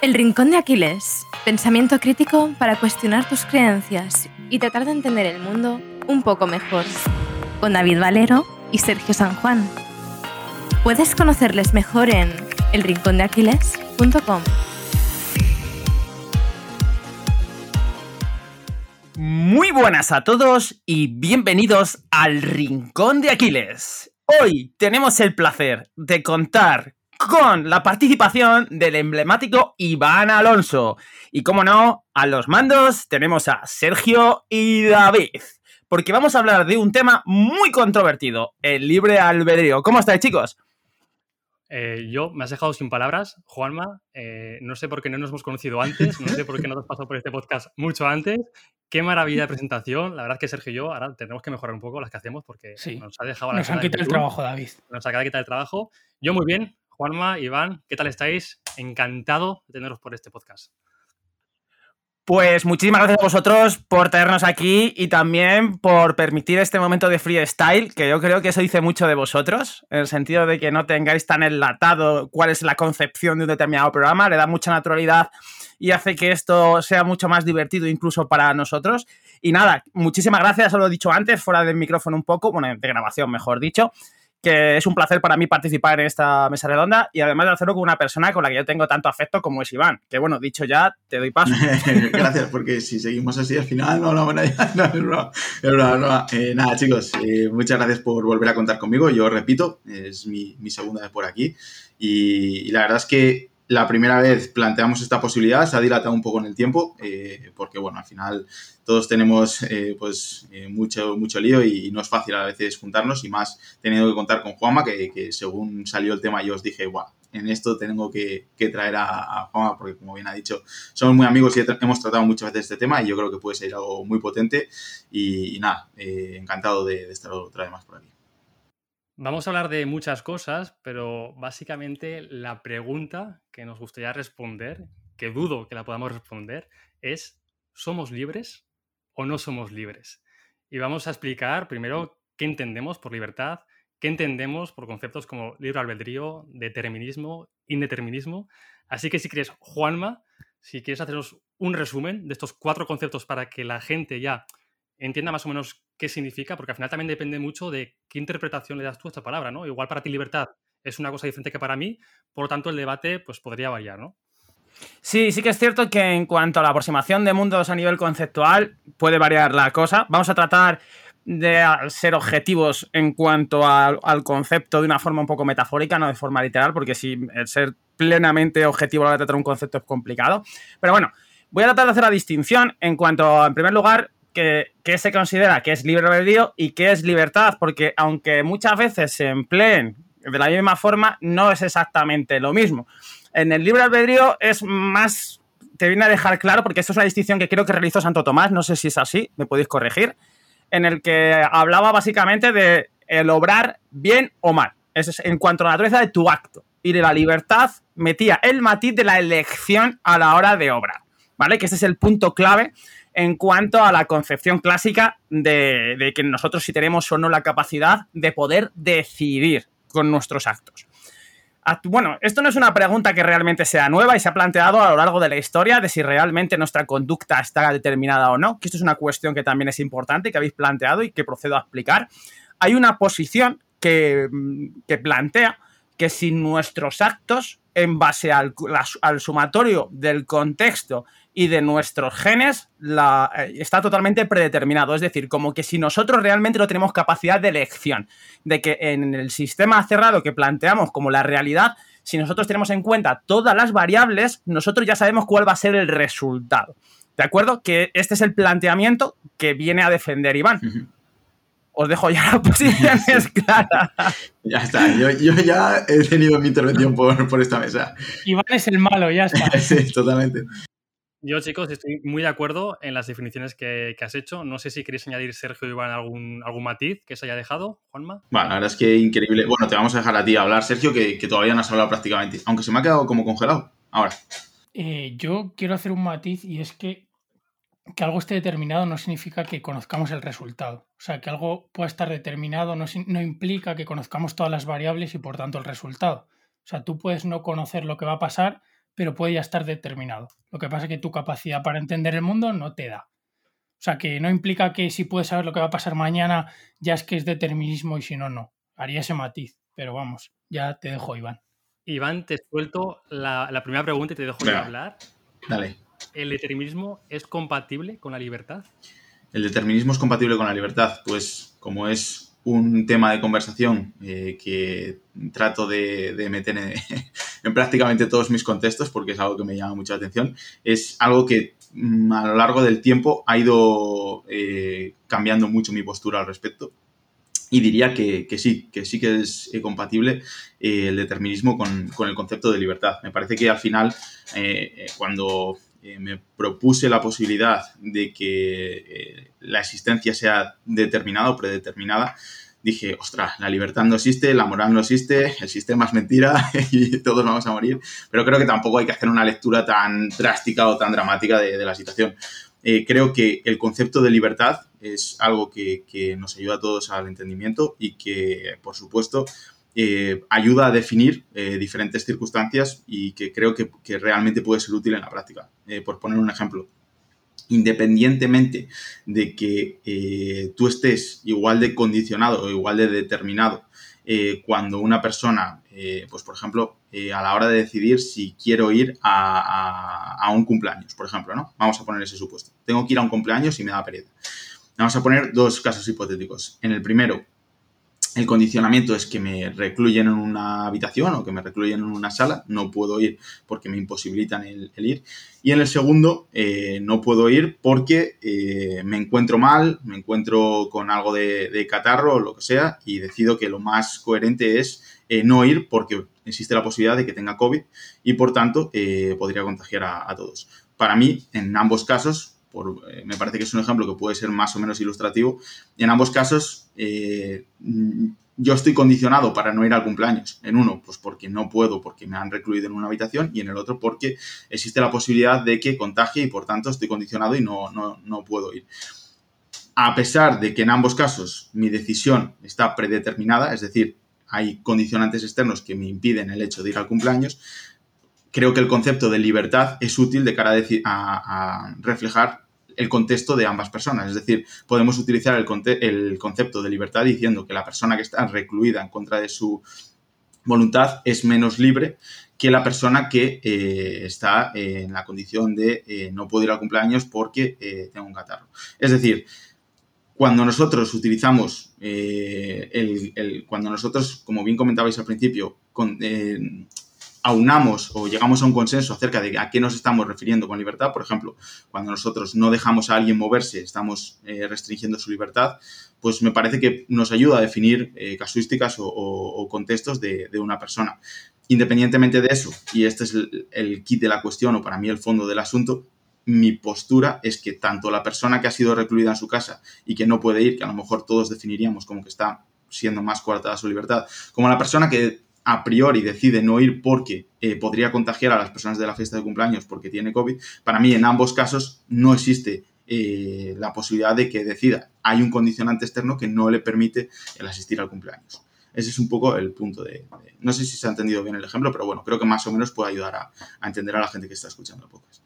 El Rincón de Aquiles. Pensamiento crítico para cuestionar tus creencias y tratar de entender el mundo un poco mejor. Con David Valero y Sergio San Juan. Puedes conocerles mejor en elrincondeaquiles.com. Muy buenas a todos y bienvenidos al Rincón de Aquiles. Hoy tenemos el placer de contar con la participación del emblemático Iván Alonso. Y como no, a los mandos tenemos a Sergio y David. Porque vamos a hablar de un tema muy controvertido, el libre albedrío. ¿Cómo estáis, chicos? Eh, yo me has dejado sin palabras, Juanma. Eh, no sé por qué no nos hemos conocido antes, no sé por qué no te has pasado por este podcast mucho antes. Qué maravilla de presentación. La verdad es que Sergio y yo ahora tenemos que mejorar un poco las que hacemos porque nos ha dejado la Nos han quitado el trabajo, David. Nos acaba de quitar el trabajo. Yo muy bien, Juanma, Iván, ¿qué tal estáis? Encantado de teneros por este podcast. Pues muchísimas gracias a vosotros por tenernos aquí y también por permitir este momento de freestyle, que yo creo que eso dice mucho de vosotros, en el sentido de que no tengáis tan enlatado cuál es la concepción de un determinado programa, le da mucha naturalidad y hace que esto sea mucho más divertido incluso para nosotros. Y nada, muchísimas gracias, os lo he dicho antes, fuera del micrófono un poco, bueno, de grabación mejor dicho que es un placer para mí participar en esta mesa redonda y además de hacerlo con una persona con la que yo tengo tanto afecto como es Iván. Que bueno, dicho ya, te doy paso. Gracias, porque si seguimos así al final no hablamos nada. No, es broma, eh, nada, chicos, eh, muchas gracias por volver a contar conmigo. Yo repito, es mi, segunda vez por aquí y la verdad es que la primera vez planteamos esta posibilidad, se ha dilatado un poco en el tiempo, eh, porque bueno, al final todos tenemos eh, pues eh, mucho, mucho lío y no es fácil a veces juntarnos y más teniendo que contar con Juanma, que, según salió el tema yo os dije, guau, en esto tengo que, traer a, Juanma, porque como bien ha dicho, somos muy amigos y hemos tratado muchas veces este tema y yo creo que puede ser algo muy potente y, nada, encantado de, de estar otra vez más por aquí. Vamos a hablar de muchas cosas, pero básicamente la pregunta que nos gustaría responder, que dudo que la podamos responder, es ¿somos libres o no somos libres? Y vamos a explicar primero qué entendemos por libertad, qué entendemos por conceptos como libre albedrío, determinismo, indeterminismo. Así que si quieres, Juanma, si quieres hacernos un resumen de estos cuatro conceptos para que la gente ya entienda más o menos qué significa, porque al final también depende mucho de qué interpretación le das tú a esta palabra, ¿no? Igual para ti libertad es una cosa diferente que para mí, por lo tanto el debate pues podría variar, ¿no? Sí, sí que es cierto que en cuanto a la aproximación de mundos a nivel conceptual puede variar la cosa. Vamos a tratar de ser objetivos en cuanto al concepto de una forma un poco metafórica, no de forma literal, porque si el ser plenamente objetivo a la hora de tratar un concepto es complicado. Pero bueno, voy a tratar de hacer la distinción en cuanto, en primer lugar, que, se considera que es libre albedrío y que es libertad, porque aunque muchas veces se empleen de la misma forma, no es exactamente lo mismo. En el libre albedrío es más, te viene a dejar claro, porque esto es una distinción que creo que realizó Santo Tomás, no sé si es así, me podéis corregir, en el que hablaba básicamente de el obrar bien o mal. Es en cuanto a la naturaleza de tu acto. Y de la libertad metía el matiz de la elección a la hora de obrar. ¿Vale? Que ese es el punto clave en cuanto a la concepción clásica de, que nosotros si tenemos o no la capacidad de poder decidir con nuestros actos. Bueno, esto no es una pregunta que realmente sea nueva y se ha planteado a lo largo de la historia de si realmente nuestra conducta está determinada o no, que esto es una cuestión que también es importante, que habéis planteado y que procedo a explicar. Hay una posición que, que plantea que si nuestros actos, en base al sumatorio del contexto y de nuestros genes la, eh, está totalmente predeterminado. Es decir, como que si nosotros realmente no tenemos capacidad de elección, de que en el sistema cerrado que planteamos como la realidad, si nosotros tenemos en cuenta todas las variables, nosotros ya sabemos cuál va a ser el resultado. ¿De acuerdo? Que este es el planteamiento que viene a defender Iván. Os dejo ya la posición es clara. Ya está, yo, ya he tenido mi intervención por, por esta mesa. Iván es el malo, ya está. sí, totalmente. Yo, chicos, estoy muy de acuerdo en las definiciones que, has hecho. No sé si queréis añadir, Sergio Iván, algún, algún matiz que se haya dejado, Juanma. Bueno, la verdad es que increíble. Bueno, te vamos a dejar a ti hablar, Sergio, que, todavía no has hablado prácticamente. Aunque se me ha quedado como congelado. Ahora. Eh, yo quiero hacer un matiz y es que que algo esté determinado no significa que conozcamos el resultado. O sea, que algo pueda estar determinado no, no implica que conozcamos todas las variables y por tanto el resultado. O sea, tú puedes no conocer lo que va a pasar, pero puede ya estar determinado. Lo que pasa es que tu capacidad para entender el mundo no te da. O sea, que no implica que si puedes saber lo que va a pasar mañana, ya es que es determinismo y si no, no. Haría ese matiz, pero vamos, ya te dejo, Iván. Iván, te suelto la, la primera pregunta y te dejo de hablar. Dale. ¿El determinismo es compatible con la libertad? ¿El determinismo es compatible con la libertad? Pues como es un tema de conversación eh, que trato de, de meter en, en prácticamente todos mis contextos porque es algo que me llama mucho la atención, es algo que mm, a lo largo del tiempo ha ido eh, cambiando mucho mi postura al respecto. Y diría que, sí, que sí que es eh, compatible el determinismo con, con el concepto de libertad. Me parece que al final, cuando eh, me propuse la posibilidad de que eh, la existencia sea determinada o predeterminada, dije, ostras, la libertad no existe, la moral no existe, el sistema es mentira y todos vamos a morir. Pero creo que tampoco hay que hacer una lectura tan drástica o tan dramática de, la situación. Eh, creo que el concepto de libertad es algo que, que, nos ayuda a todos al entendimiento y que, por supuesto, eh, ayuda a definir eh, diferentes circunstancias y que creo que, realmente puede ser útil en la práctica. Eh, por poner un ejemplo, independientemente de que tú estés igual de condicionado o igual de determinado cuando una persona, pues por ejemplo, a la hora de decidir si quiero ir a, un cumpleaños, por ejemplo, ¿no? Vamos a poner ese supuesto. Tengo que ir a un cumpleaños y me da pereza. Vamos a poner dos casos hipotéticos. En el primero, el condicionamiento es que me recluyen en una habitación o que me recluyen en una sala, no puedo ir porque me imposibilitan el, ir. Y en el segundo, eh, no puedo ir porque eh, me encuentro mal, me encuentro con algo de, catarro o lo que sea y decido que lo más coherente es eh, no ir porque existe la posibilidad de que tenga COVID y por tanto podría contagiar a, todos. Para mí, en ambos casos, eh, me parece que es un ejemplo que puede ser más o menos ilustrativo. En ambos casos, eh, yo estoy condicionado para no ir al cumpleaños. En uno, pues porque no puedo, porque me han recluido en una habitación, y en el otro, porque existe la posibilidad de que contagie y por tanto estoy condicionado y no, no, no puedo ir. A pesar de que en ambos casos mi decisión está predeterminada, es decir, hay condicionantes externos que me impiden el hecho de ir al cumpleaños, creo que el concepto de libertad es útil de cara a, a, a reflejar el contexto de ambas personas. Es decir, podemos utilizar el, concepto de libertad diciendo que la persona que está recluida en contra de su voluntad es menos libre que la persona que eh, está en la condición de eh, no puedo ir al cumpleaños porque eh, tengo un catarro. Es decir, cuando nosotros utilizamos el, cuando nosotros, como bien comentabais al principio, aunamos o llegamos a un consenso acerca de a qué nos estamos refiriendo con libertad, por ejemplo, cuando nosotros no dejamos a alguien moverse, estamos eh, restringiendo su libertad, pues me parece que nos ayuda a definir eh, casuísticas o, contextos de, de, una persona. Independientemente de eso, y este es el, el kit de la cuestión o para mí el fondo del asunto, mi postura es que tanto la persona que ha sido recluida en su casa y que no puede ir, que a lo mejor todos definiríamos como que está siendo más coartada su libertad, como la persona que a priori decide no ir porque eh, podría contagiar a las personas de la fiesta de cumpleaños porque tiene COVID, para mí en ambos casos no existe eh, la posibilidad de que decida. Hay un condicionante externo que no le permite el asistir al cumpleaños. Ese es un poco el punto de, No sé si se ha entendido bien el ejemplo, pero bueno, creo que más o menos puede ayudar a, a entender a la gente que está escuchando el podcast.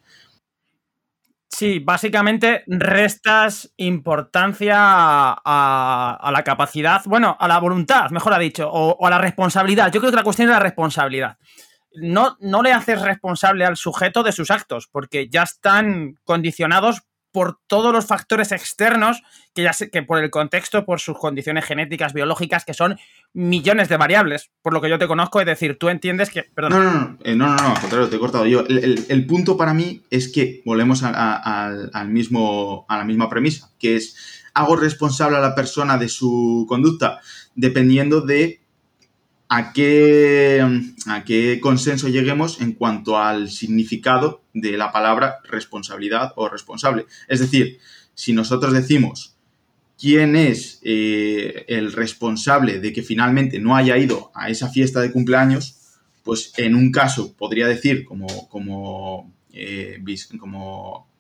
Sí, básicamente restas importancia a, la capacidad, bueno, a la voluntad, mejor ha dicho, o, o, a la responsabilidad. Yo creo que la cuestión es la responsabilidad. No, no le haces responsable al sujeto de sus actos, porque ya están condicionados por todos los factores externos que ya sé que por el contexto, por sus condiciones genéticas, biológicas, que son millones de variables, por lo que yo te conozco, es decir, tú entiendes que... No, no, no, eh, no, no, no, al contrario, te he cortado. Yo. El, punto para mí es que volvemos al mismo, a la misma premisa, que es, hago responsable a la persona de su conducta dependiendo de a qué, a qué consenso lleguemos en cuanto al significado de la palabra responsabilidad o responsable. Es decir, si nosotros decimos quién es eh, el responsable de que finalmente no haya ido a esa fiesta de cumpleaños, pues en un caso podría decir como, como, eh, como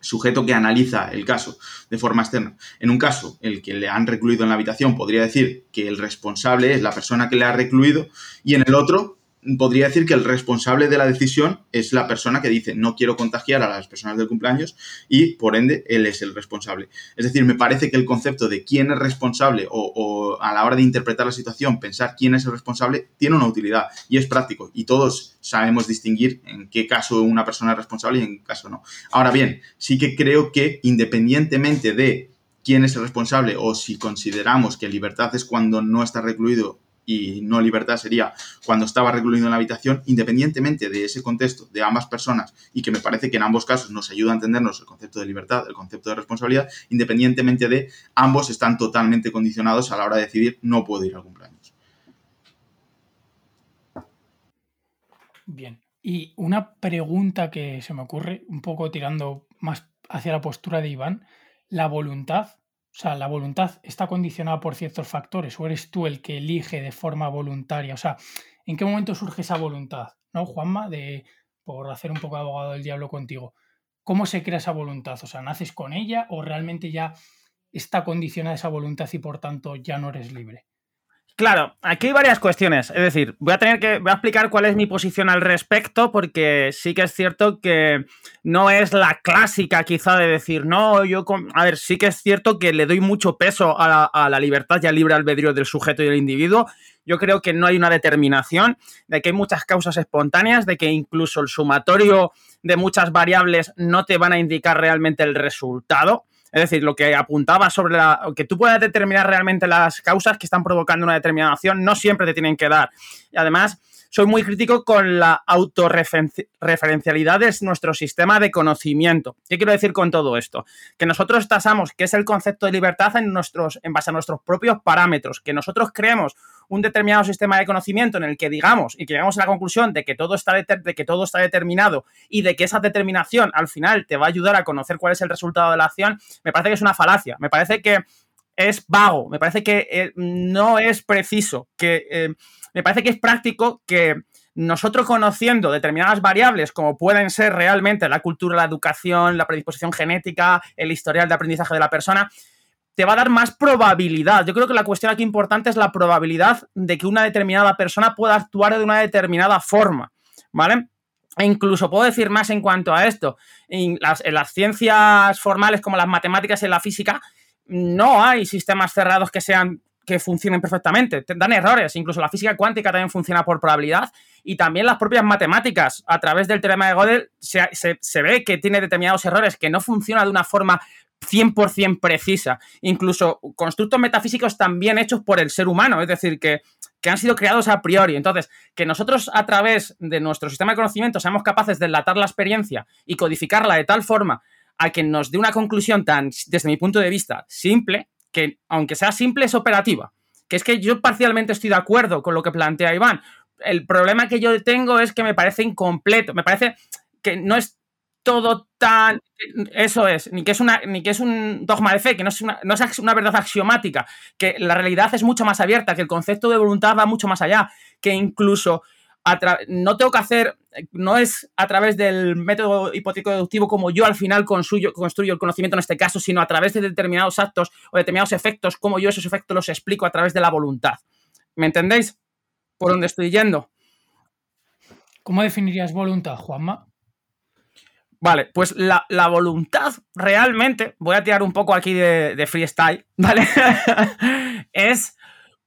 sujeto que analiza el caso de forma externa. En un caso, el que le han recluido en la habitación podría decir que el responsable es la persona que le ha recluido y en el otro podría decir que el responsable de la decisión es la persona que dice no quiero contagiar a las personas del cumpleaños y por ende él es el responsable. Es decir, me parece que el concepto de quién es responsable o, a la hora de interpretar la situación pensar quién es el responsable tiene una utilidad y es práctico y todos sabemos distinguir en qué caso una persona es responsable y en qué caso no. Ahora bien, sí que creo que independientemente de quién es el responsable o si consideramos que libertad es cuando no está recluido y no libertad sería cuando estaba recluido en la habitación, independientemente de ese contexto de ambas personas y que me parece que en ambos casos nos ayuda a entendernos el concepto de libertad, el concepto de responsabilidad, independientemente de ambos están totalmente condicionados a la hora de decidir no puedo ir al cumpleaños. Bien, y una pregunta que se me ocurre, un poco tirando más hacia la postura de Iván, la voluntad o sea, la voluntad está condicionada por ciertos factores o eres tú el que elige de forma voluntaria. O sea, ¿en qué momento surge esa voluntad? ¿No, Juanma? De, por hacer un poco de abogado del diablo contigo. ¿Cómo se crea esa voluntad? O sea, ¿naces con ella o realmente ya está condicionada esa voluntad y por tanto ya no eres libre? Claro, aquí hay varias cuestiones. Es decir, voy a tener que voy a explicar cuál es mi posición al respecto, porque sí que es cierto que no es la clásica, quizá, de decir, no, yo. A ver, sí que es cierto que le doy mucho peso a la, libertad y al libre albedrío del sujeto y del individuo. Yo creo que no hay una determinación, de que hay muchas causas espontáneas, de que incluso el sumatorio de muchas variables no te van a indicar realmente el resultado. Es decir, lo que apuntaba sobre la, que tú puedas determinar realmente las causas que están provocando una determinada acción, no siempre te tienen que dar. Y además, soy muy crítico con la autorreferencialidad de nuestro sistema de conocimiento. ¿Qué quiero decir con todo esto? Que nosotros tasamos qué es el concepto de libertad en, nuestros, en base a nuestros propios parámetros, que nosotros creemos un determinado sistema de conocimiento en el que digamos y que llegamos a la conclusión de que todo está, de que todo está determinado y de que esa determinación al final te va a ayudar a conocer cuál es el resultado de la acción, me parece que es una falacia. Me parece que es vago, me parece que eh, no es preciso, que eh, me parece que es práctico que nosotros conociendo determinadas variables como pueden ser realmente la cultura, la educación, la predisposición genética, el historial de aprendizaje de la persona, te va a dar más probabilidad. Yo creo que la cuestión aquí importante es la probabilidad de que una determinada persona pueda actuar de una determinada forma, ¿vale? E incluso puedo decir más en cuanto a esto. En las, en las ciencias formales como las matemáticas y la física, no hay sistemas cerrados que sean que funcionen perfectamente. Dan errores. Incluso la física cuántica también funciona por probabilidad. Y también las propias matemáticas, a través del teorema de Gödel, se, se, ve que tiene determinados errores, que no funciona de una forma 100% precisa. Incluso constructos metafísicos también hechos por el ser humano, es decir, que, que, han sido creados a priori. Entonces, que nosotros a través de nuestro sistema de conocimiento seamos capaces de enlatar la experiencia y codificarla de tal forma a que nos dé una conclusión tan, desde mi punto de vista, simple, que aunque sea simple, es operativa. Que es que yo parcialmente estoy de acuerdo con lo que plantea Iván. El problema que yo tengo es que me parece incompleto, me parece que no es todo tan eso es, ni que es una, ni que es un dogma de fe, que no es, una, no es una verdad axiomática, que la realidad es mucho más abierta, que el concepto de voluntad va mucho más allá, que incluso no tengo que hacer, no es a través del método hipotético deductivo como yo al final construyo, construyo el conocimiento en este caso, sino a través de determinados actos o determinados efectos, como yo esos efectos los explico a través de la voluntad. ¿Me entendéis? Por dónde estoy yendo. ¿Cómo definirías voluntad, Juanma? Vale, pues la, voluntad realmente, voy a tirar un poco aquí de, de freestyle, ¿vale? es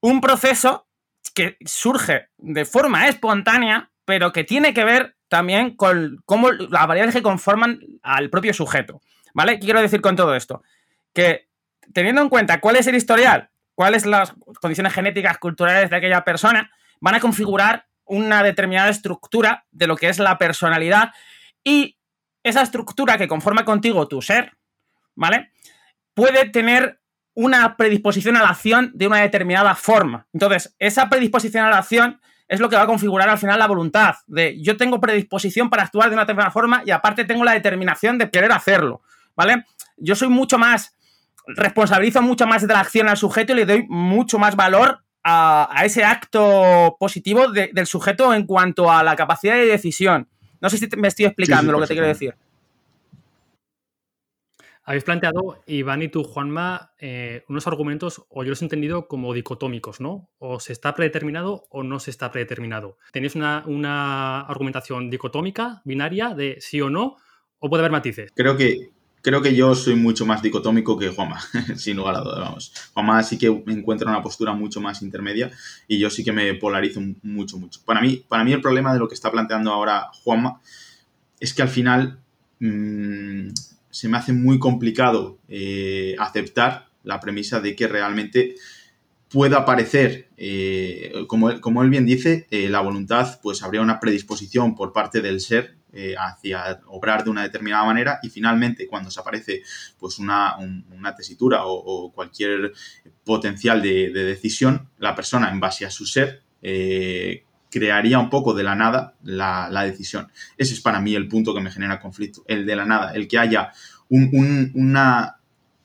un proceso que surge de forma espontánea, pero que tiene que ver también con cómo las variables que conforman al propio sujeto. ¿Vale? ¿Qué quiero decir con todo esto? Que teniendo en cuenta cuál es el historial, cuáles las condiciones genéticas, culturales de aquella persona, van a configurar una determinada estructura de lo que es la personalidad y esa estructura que conforma contigo tu ser, ¿vale? Puede tener una predisposición a la acción de una determinada forma. Entonces, esa predisposición a la acción es lo que va a configurar al final la voluntad. De yo tengo predisposición para actuar de una determinada forma y aparte tengo la determinación de querer hacerlo. ¿Vale? Yo soy mucho más, responsabilizo mucho más de la acción al sujeto y le doy mucho más valor a, ese acto positivo del sujeto en cuanto a la capacidad de decisión. No sé si me estoy explicando lo que te quiero decir. Habéis planteado, Iván y tú, Juanma, eh, unos argumentos, o yo los he entendido como dicotómicos, ¿no? O se está predeterminado o no se está predeterminado. ¿Tenéis una, una argumentación dicotómica, binaria, de sí o no? ¿O puede haber matices? Creo que, creo que yo soy mucho más dicotómico que Juanma, sin lugar a dudas, vamos. Juanma sí que encuentra una postura mucho más intermedia y yo sí que me polarizo mucho, mucho. Para mí, para mí el problema de lo que está planteando ahora Juanma es que al final mmm, se me hace muy complicado eh, aceptar la premisa de que realmente pueda parecer, eh, como, él, como, él bien dice, eh, la voluntad, pues habría una predisposición por parte del ser hacia obrar de una determinada manera y finalmente cuando se aparece pues una, un, una tesitura o, cualquier potencial de, de, decisión, la persona en base a su ser crearía un poco de la nada la, la, decisión. Ese es para mí el punto que me genera conflicto, el de la nada, el que haya un, un, una,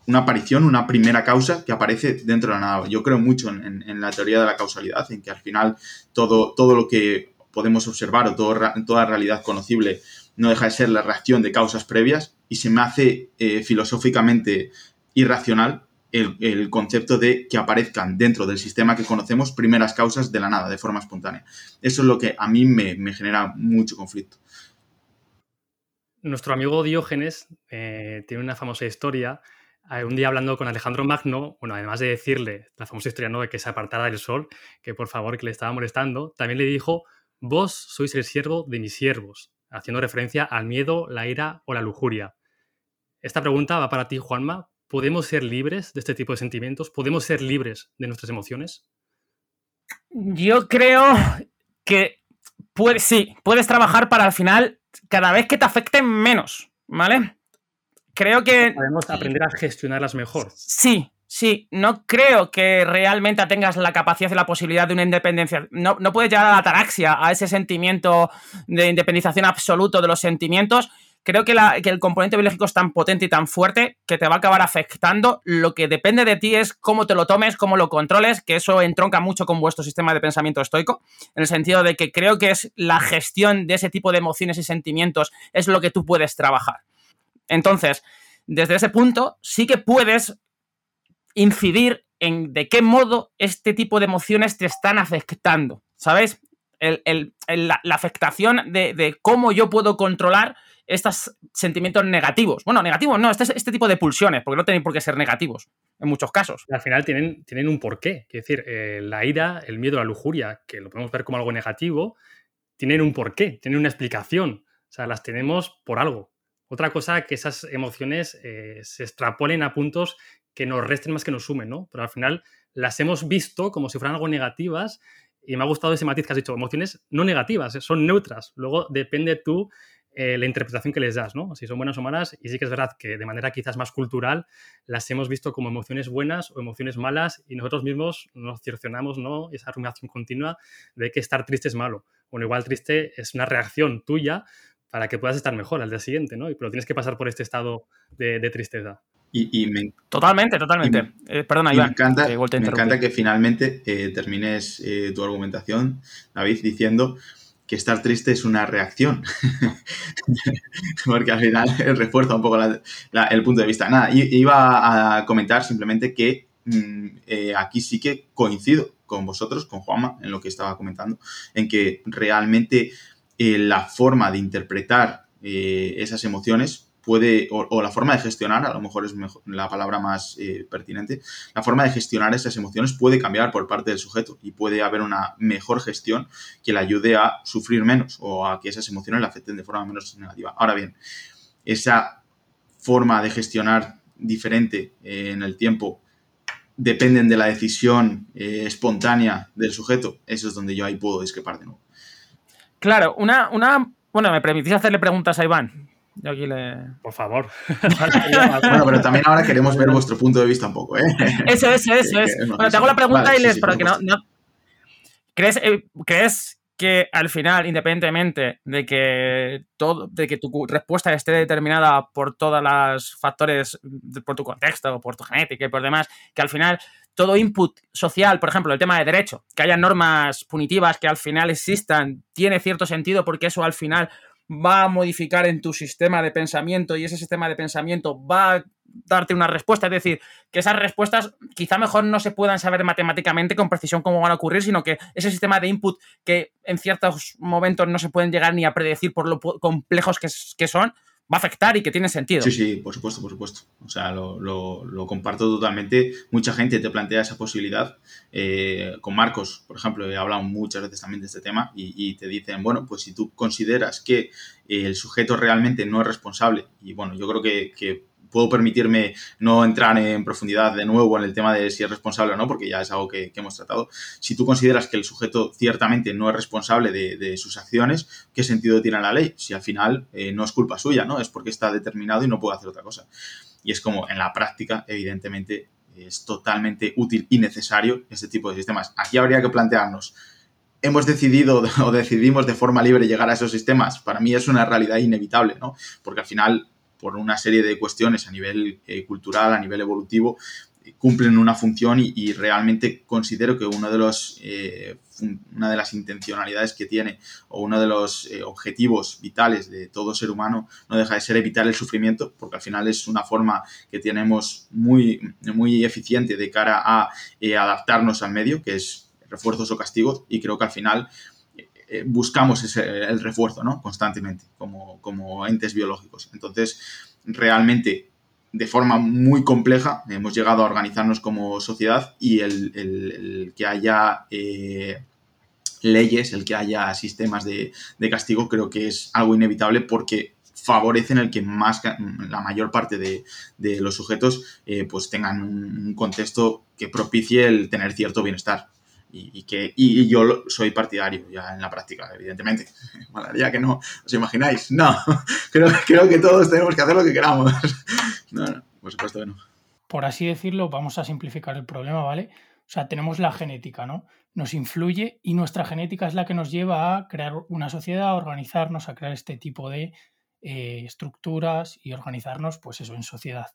una, aparición, una primera causa que aparece dentro de la nada. Yo creo mucho en, en, la teoría de la causalidad, en que al final todo, todo lo que podemos observar o todo, toda realidad conocible no deja de ser la reacción de causas previas y se me hace eh, filosóficamente irracional el, concepto de que aparezcan dentro del sistema que conocemos primeras causas de la nada, de forma espontánea. Eso es lo que a mí me, me genera mucho conflicto. Nuestro amigo Diógenes eh, tiene una famosa historia. Eh, un día hablando con Alejandro Magno, bueno, además de decirle la famosa historia ¿no? de que se apartara del sol, que por favor que le estaba molestando, también le dijo, vos sois el siervo de mis siervos, haciendo referencia al miedo, la ira o la lujuria. Esta pregunta va para ti, Juanma. ¿Podemos ser libres de este tipo de sentimientos? ¿Podemos ser libres de nuestras emociones? Yo creo que puede, sí, puedes trabajar para al final cada vez que te afecten menos, ¿vale? Creo que... Podemos aprender a gestionarlas mejor. Sí, Sí, no creo que realmente tengas la capacidad y la posibilidad de una independencia. No, no puedes llegar a la ataraxia, a ese sentimiento de independización absoluto de los sentimientos. Creo que, el componente biológico es tan potente y tan fuerte que te va a acabar afectando. Lo que depende de ti es cómo te lo tomes, cómo lo controles, que eso entronca mucho con vuestro sistema de pensamiento estoico, en el sentido de que creo que es la gestión de ese tipo de emociones y sentimientos es lo que tú puedes trabajar. Entonces, desde ese punto, sí que puedes incidir en de qué modo este tipo de emociones te están afectando, ¿sabes? El, la, afectación de, cómo yo puedo controlar estos sentimientos negativos. Bueno, negativos no, este, este tipo de pulsiones, porque no tienen por qué ser negativos en muchos casos. Al final tienen, tienen un porqué. Es decir, eh, la ira, el miedo, la lujuria, que lo podemos ver como algo negativo, tienen un porqué, tienen una explicación. O sea, las tenemos por algo. Otra cosa que esas emociones eh, se extrapolen a puntos que nos resten más que nos sumen, ¿no? Pero al final las hemos visto como si fueran algo negativas y me ha gustado ese matiz que has dicho, emociones no negativas, eh, son neutras. Luego depende tú eh, la interpretación que les das, ¿no? Si son buenas o malas. Y sí que es verdad que de manera quizás más cultural las hemos visto como emociones buenas o emociones malas y nosotros mismos nos cercionamos, ¿no? Esa rumiación continua de que estar triste es malo. Bueno, igual triste es una reacción tuya para que puedas estar mejor al día siguiente, ¿no? Pero tienes que pasar por este estado de, de tristeza. Y, y me, totalmente, totalmente. Y, eh, perdona, Iván, me encanta, me encanta que finalmente eh, termines eh, tu argumentación, David, diciendo que estar triste es una reacción. Porque al final refuerza un poco el punto de vista. Nada, iba a comentar simplemente que mmm, aquí sí que coincido con vosotros, con Juanma, en lo que estaba comentando, en que realmente la forma de interpretar esas emociones puede, o, la forma de gestionar, a lo mejor es mejor, la palabra más eh, pertinente, la forma de gestionar esas emociones puede cambiar por parte del sujeto y puede haber una mejor gestión que le ayude a sufrir menos o a que esas emociones le afecten de forma menos negativa. Ahora bien, esa forma de gestionar diferente eh, en el tiempo dependen de la decisión eh, espontánea del sujeto, eso es donde yo ahí puedo discrepar de nuevo. Claro, una, una bueno, me permitís hacerle preguntas a Iván. Yo aquí le... Por favor. bueno, pero también ahora queremos ver vuestro punto de vista un poco, ¿eh? Eso, eso, eso es. Bueno, te hago la pregunta vale, y les... Sí, sí, para que no, no... ¿Crees, eh, ¿Crees que al final, independientemente de que todo, de que tu respuesta esté determinada por todos los factores, por tu contexto, por tu genética y por demás, que al final todo input social, por ejemplo, el tema de derecho, que haya normas punitivas que al final existan, tiene cierto sentido porque eso al final va a modificar en tu sistema de pensamiento y ese sistema de pensamiento va a darte una respuesta. Es decir, que esas respuestas quizá mejor no se puedan saber matemáticamente con precisión cómo van a ocurrir, sino que ese sistema de input que en ciertos momentos no se pueden llegar ni a predecir por lo complejos que, son, va a afectar y que tiene sentido. Sí, sí, por supuesto, por supuesto. O sea, lo, comparto totalmente. Mucha gente te plantea esa posibilidad. Eh, con Marcos, por ejemplo, he hablado muchas veces también de este tema y, te dicen, bueno, pues si tú consideras que el sujeto realmente no es responsable, y bueno, yo creo que puedo permitirme no entrar en profundidad de nuevo en el tema de si es responsable o no, porque ya es algo que, hemos tratado. Si tú consideras que el sujeto ciertamente no es responsable de, sus acciones, ¿qué sentido tiene la ley? Si al final eh, no es culpa suya, ¿no? Es porque está determinado y no puede hacer otra cosa. Y es como en la práctica, evidentemente, es totalmente útil y necesario este tipo de sistemas. Aquí habría que plantearnos, hemos decidido o decidimos de forma libre llegar a esos sistemas, para mí es una realidad inevitable, ¿no? Porque al final por una serie de cuestiones a nivel eh, cultural, a nivel evolutivo, cumplen una función y, realmente considero que uno de los, eh, una de las intencionalidades que tiene o uno de los eh, objetivos vitales de todo ser humano no deja de ser evitar el sufrimiento, porque al final es una forma que tenemos muy, muy eficiente de cara a adaptarnos al medio, que es refuerzos o castigos, y creo que al final eh, buscamos ese, el refuerzo, ¿no? Constantemente, como, como entes biológicos. Entonces, realmente, de forma muy compleja, hemos llegado a organizarnos como sociedad y el, que haya eh, leyes, el que haya sistemas de, castigo, creo que es algo inevitable porque favorecen el que más la mayor parte de, los sujetos eh, pues tengan un contexto que propicie el tener cierto bienestar y, que, y, yo soy partidario ya en la práctica, evidentemente. Malaría que no, ¿os imagináis? No, creo, creo que todos tenemos que hacer lo que queramos. No, no, por supuesto que no. Por así decirlo, vamos a simplificar el problema, ¿vale? O sea, tenemos la genética, ¿no? Nos influye y nuestra genética es la que nos lleva a crear una sociedad, a organizarnos, a crear este tipo de eh, estructuras y organizarnos, pues eso, en sociedad.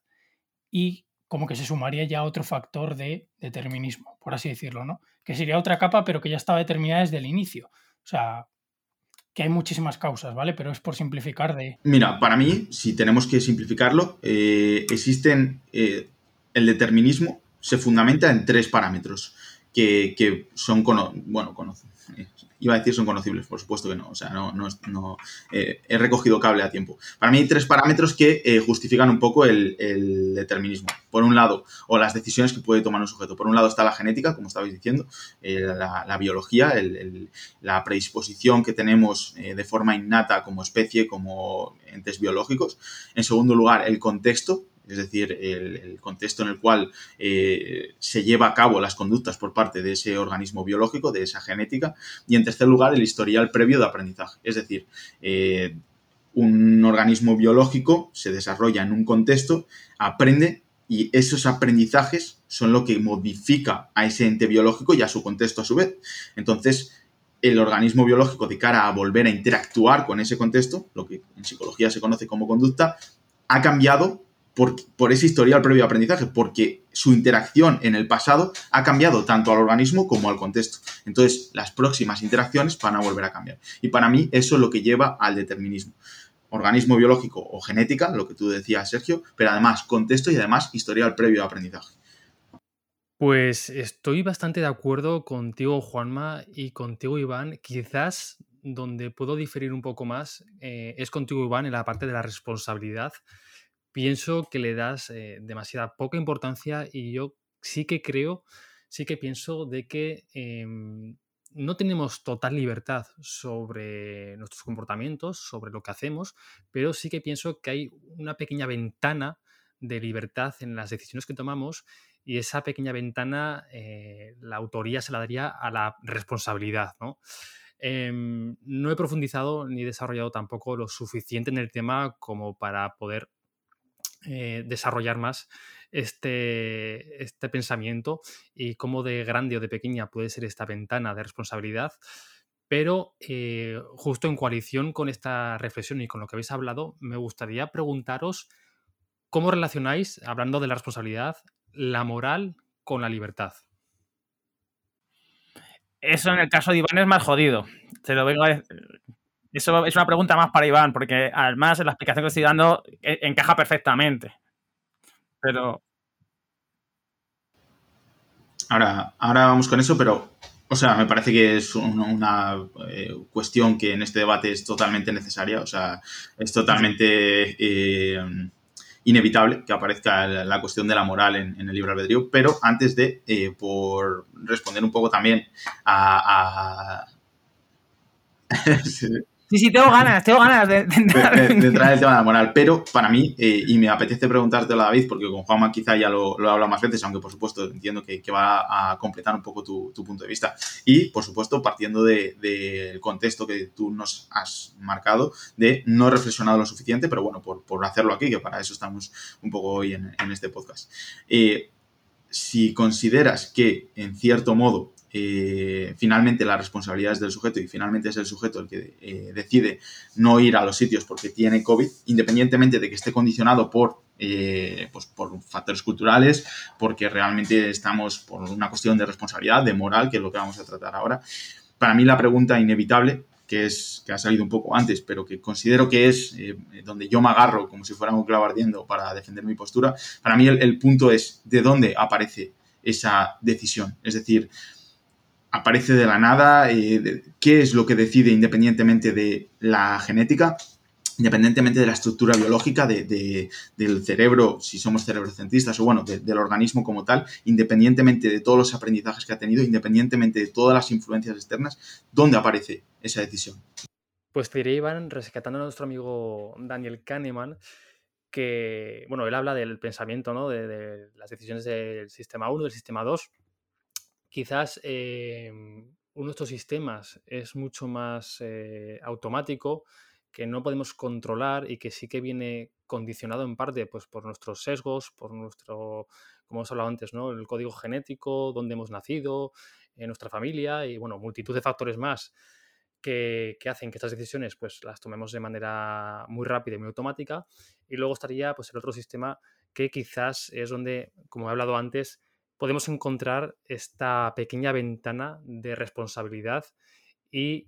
Y como que se sumaría ya otro factor de determinismo, por así decirlo, ¿no? Que sería otra capa, pero que ya estaba determinada desde el inicio. O sea, que hay muchísimas causas, ¿vale? Pero es por simplificar de... Mira, para mí, si tenemos que simplificarlo, eh, existen... Eh, el determinismo se fundamenta en tres parámetros que, son, bueno, conocen iba a decir son conocibles, por supuesto que no, o sea, no, no, eh, he recogido cable a tiempo. Para mí hay tres parámetros que eh, justifican un poco el, determinismo. Por un lado, o las decisiones que puede tomar un sujeto. Por un lado está la genética, como estabais diciendo, eh, la, biología, la predisposición que tenemos de forma innata como especie, como entes biológicos. En segundo lugar, el contexto, es decir, el, contexto en el cual eh, se lleva a cabo las conductas por parte de ese organismo biológico, de esa genética, y en tercer lugar, el historial previo de aprendizaje, es decir, eh, un organismo biológico se desarrolla en un contexto, aprende y esos aprendizajes son lo que modifica a ese ente biológico y a su contexto a su vez. Entonces, el organismo biológico de cara a volver a interactuar con ese contexto, lo que en psicología se conoce como conducta, ha cambiado por, ese historial previo aprendizaje, porque su interacción en el pasado ha cambiado tanto al organismo como al contexto. Entonces, las próximas interacciones van a volver a cambiar. Y para mí, eso es lo que lleva al determinismo. Organismo biológico o genética, lo que tú decías, Sergio, pero además contexto y además historial previo de aprendizaje. Pues estoy bastante de acuerdo contigo, Juanma, y contigo, Iván. Quizás donde puedo diferir un poco más eh, es contigo, Iván, en la parte de la responsabilidad pienso que le das eh, demasiada poca importancia y yo sí que creo, sí que pienso de que em, no tenemos total libertad sobre nuestros comportamientos, sobre lo que hacemos, pero sí que pienso que hay una pequeña ventana de libertad en las decisiones que tomamos y esa pequeña ventana eh, la autoría se la daría a la responsabilidad, ¿no? Em, no he profundizado ni desarrollado tampoco lo suficiente en el tema como para poder eh, desarrollar más este, este pensamiento y cómo de grande o de pequeña puede ser esta ventana de responsabilidad. Pero eh, justo en coalición con esta reflexión y con lo que habéis hablado, me gustaría preguntaros cómo relacionáis, hablando de la responsabilidad, la moral con la libertad. Eso en el caso de Iván es más jodido. Te lo vengo a, eso es una pregunta más para Iván, porque además la explicación que estoy dando e, encaja perfectamente. pero... Ahora, ahora vamos con eso, pero, o sea, me parece que es una eh, cuestión que en este debate es totalmente necesaria, o sea, es totalmente eh, inevitable que aparezca la, cuestión de la moral en, el libro albedrío, pero antes de, eh, por responder un poco también a... sí, tengo ganas, tengo ganas de, entrar. en el tema de la moral. Pero para mí, eh, y me apetece preguntártelo a David, porque con Juanma quizá ya lo, lo he hablado más veces, aunque por supuesto entiendo que, va a completar un poco tu, punto de vista. Y por supuesto, partiendo del contexto que tú nos has marcado, de no reflexionado lo suficiente, pero bueno, por, hacerlo aquí, que para eso estamos un poco hoy en, este podcast. Eh, si consideras que, en cierto modo, eh, finalmente la responsabilidad es del sujeto y finalmente es el sujeto el que eh, decide no ir a los sitios porque tiene COVID, independientemente de que esté condicionado por, eh, pues por factores culturales, porque realmente estamos por una cuestión de responsabilidad, de moral, que es lo que vamos a tratar ahora. Para mí la pregunta inevitable que es que ha salido un poco antes, pero que considero que es donde yo me agarro como si fuera un clavo para defender mi postura. Para mí el punto es de dónde aparece esa decisión. Es decir, aparece de la nada, eh, qué es lo que decide independientemente de la genética, independientemente de la estructura biológica de, del cerebro, si somos cerebrocentristas, o bueno, del organismo como tal, independientemente de todos los aprendizajes que ha tenido, independientemente de todas las influencias externas, ¿dónde aparece esa decisión? Pues te diré, Iván, rescatando a nuestro amigo Daniel Kahneman, que, bueno, él habla del pensamiento, ¿no? De, las decisiones del sistema 1, del sistema 2, quizás em, uno de estos sistemas es mucho más eh, automático, que no podemos controlar y que sí que viene condicionado en parte pues, por nuestros sesgos, por nuestro, como hemos hablado antes, ¿no? el código genético, dónde hemos nacido, en nuestra familia y bueno, multitud de factores más que, que, hacen que estas decisiones pues, las tomemos de manera muy rápida y muy automática. Y luego estaría pues, el otro sistema que quizás es donde, como he hablado antes, podemos encontrar esta pequeña ventana de responsabilidad y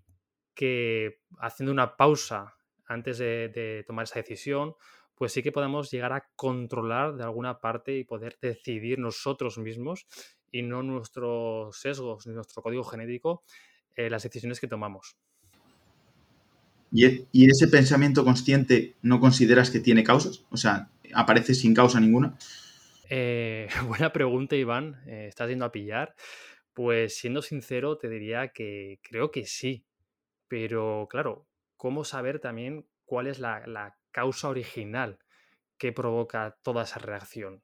que haciendo una pausa antes de, tomar esa decisión, pues sí que podemos llegar a controlar de alguna parte y poder decidir nosotros mismos y no nuestros sesgos ni nuestro código genético eh, las decisiones que tomamos. ¿Y, ¿Y ese pensamiento consciente no consideras que tiene causas? O sea, ¿aparece sin causa ninguna? Eh, buena pregunta, Iván. Eh, ¿Estás yendo a pillar? Pues siendo sincero, te diría que creo que sí. Pero claro, ¿cómo saber también cuál es la, causa original que provoca toda esa reacción?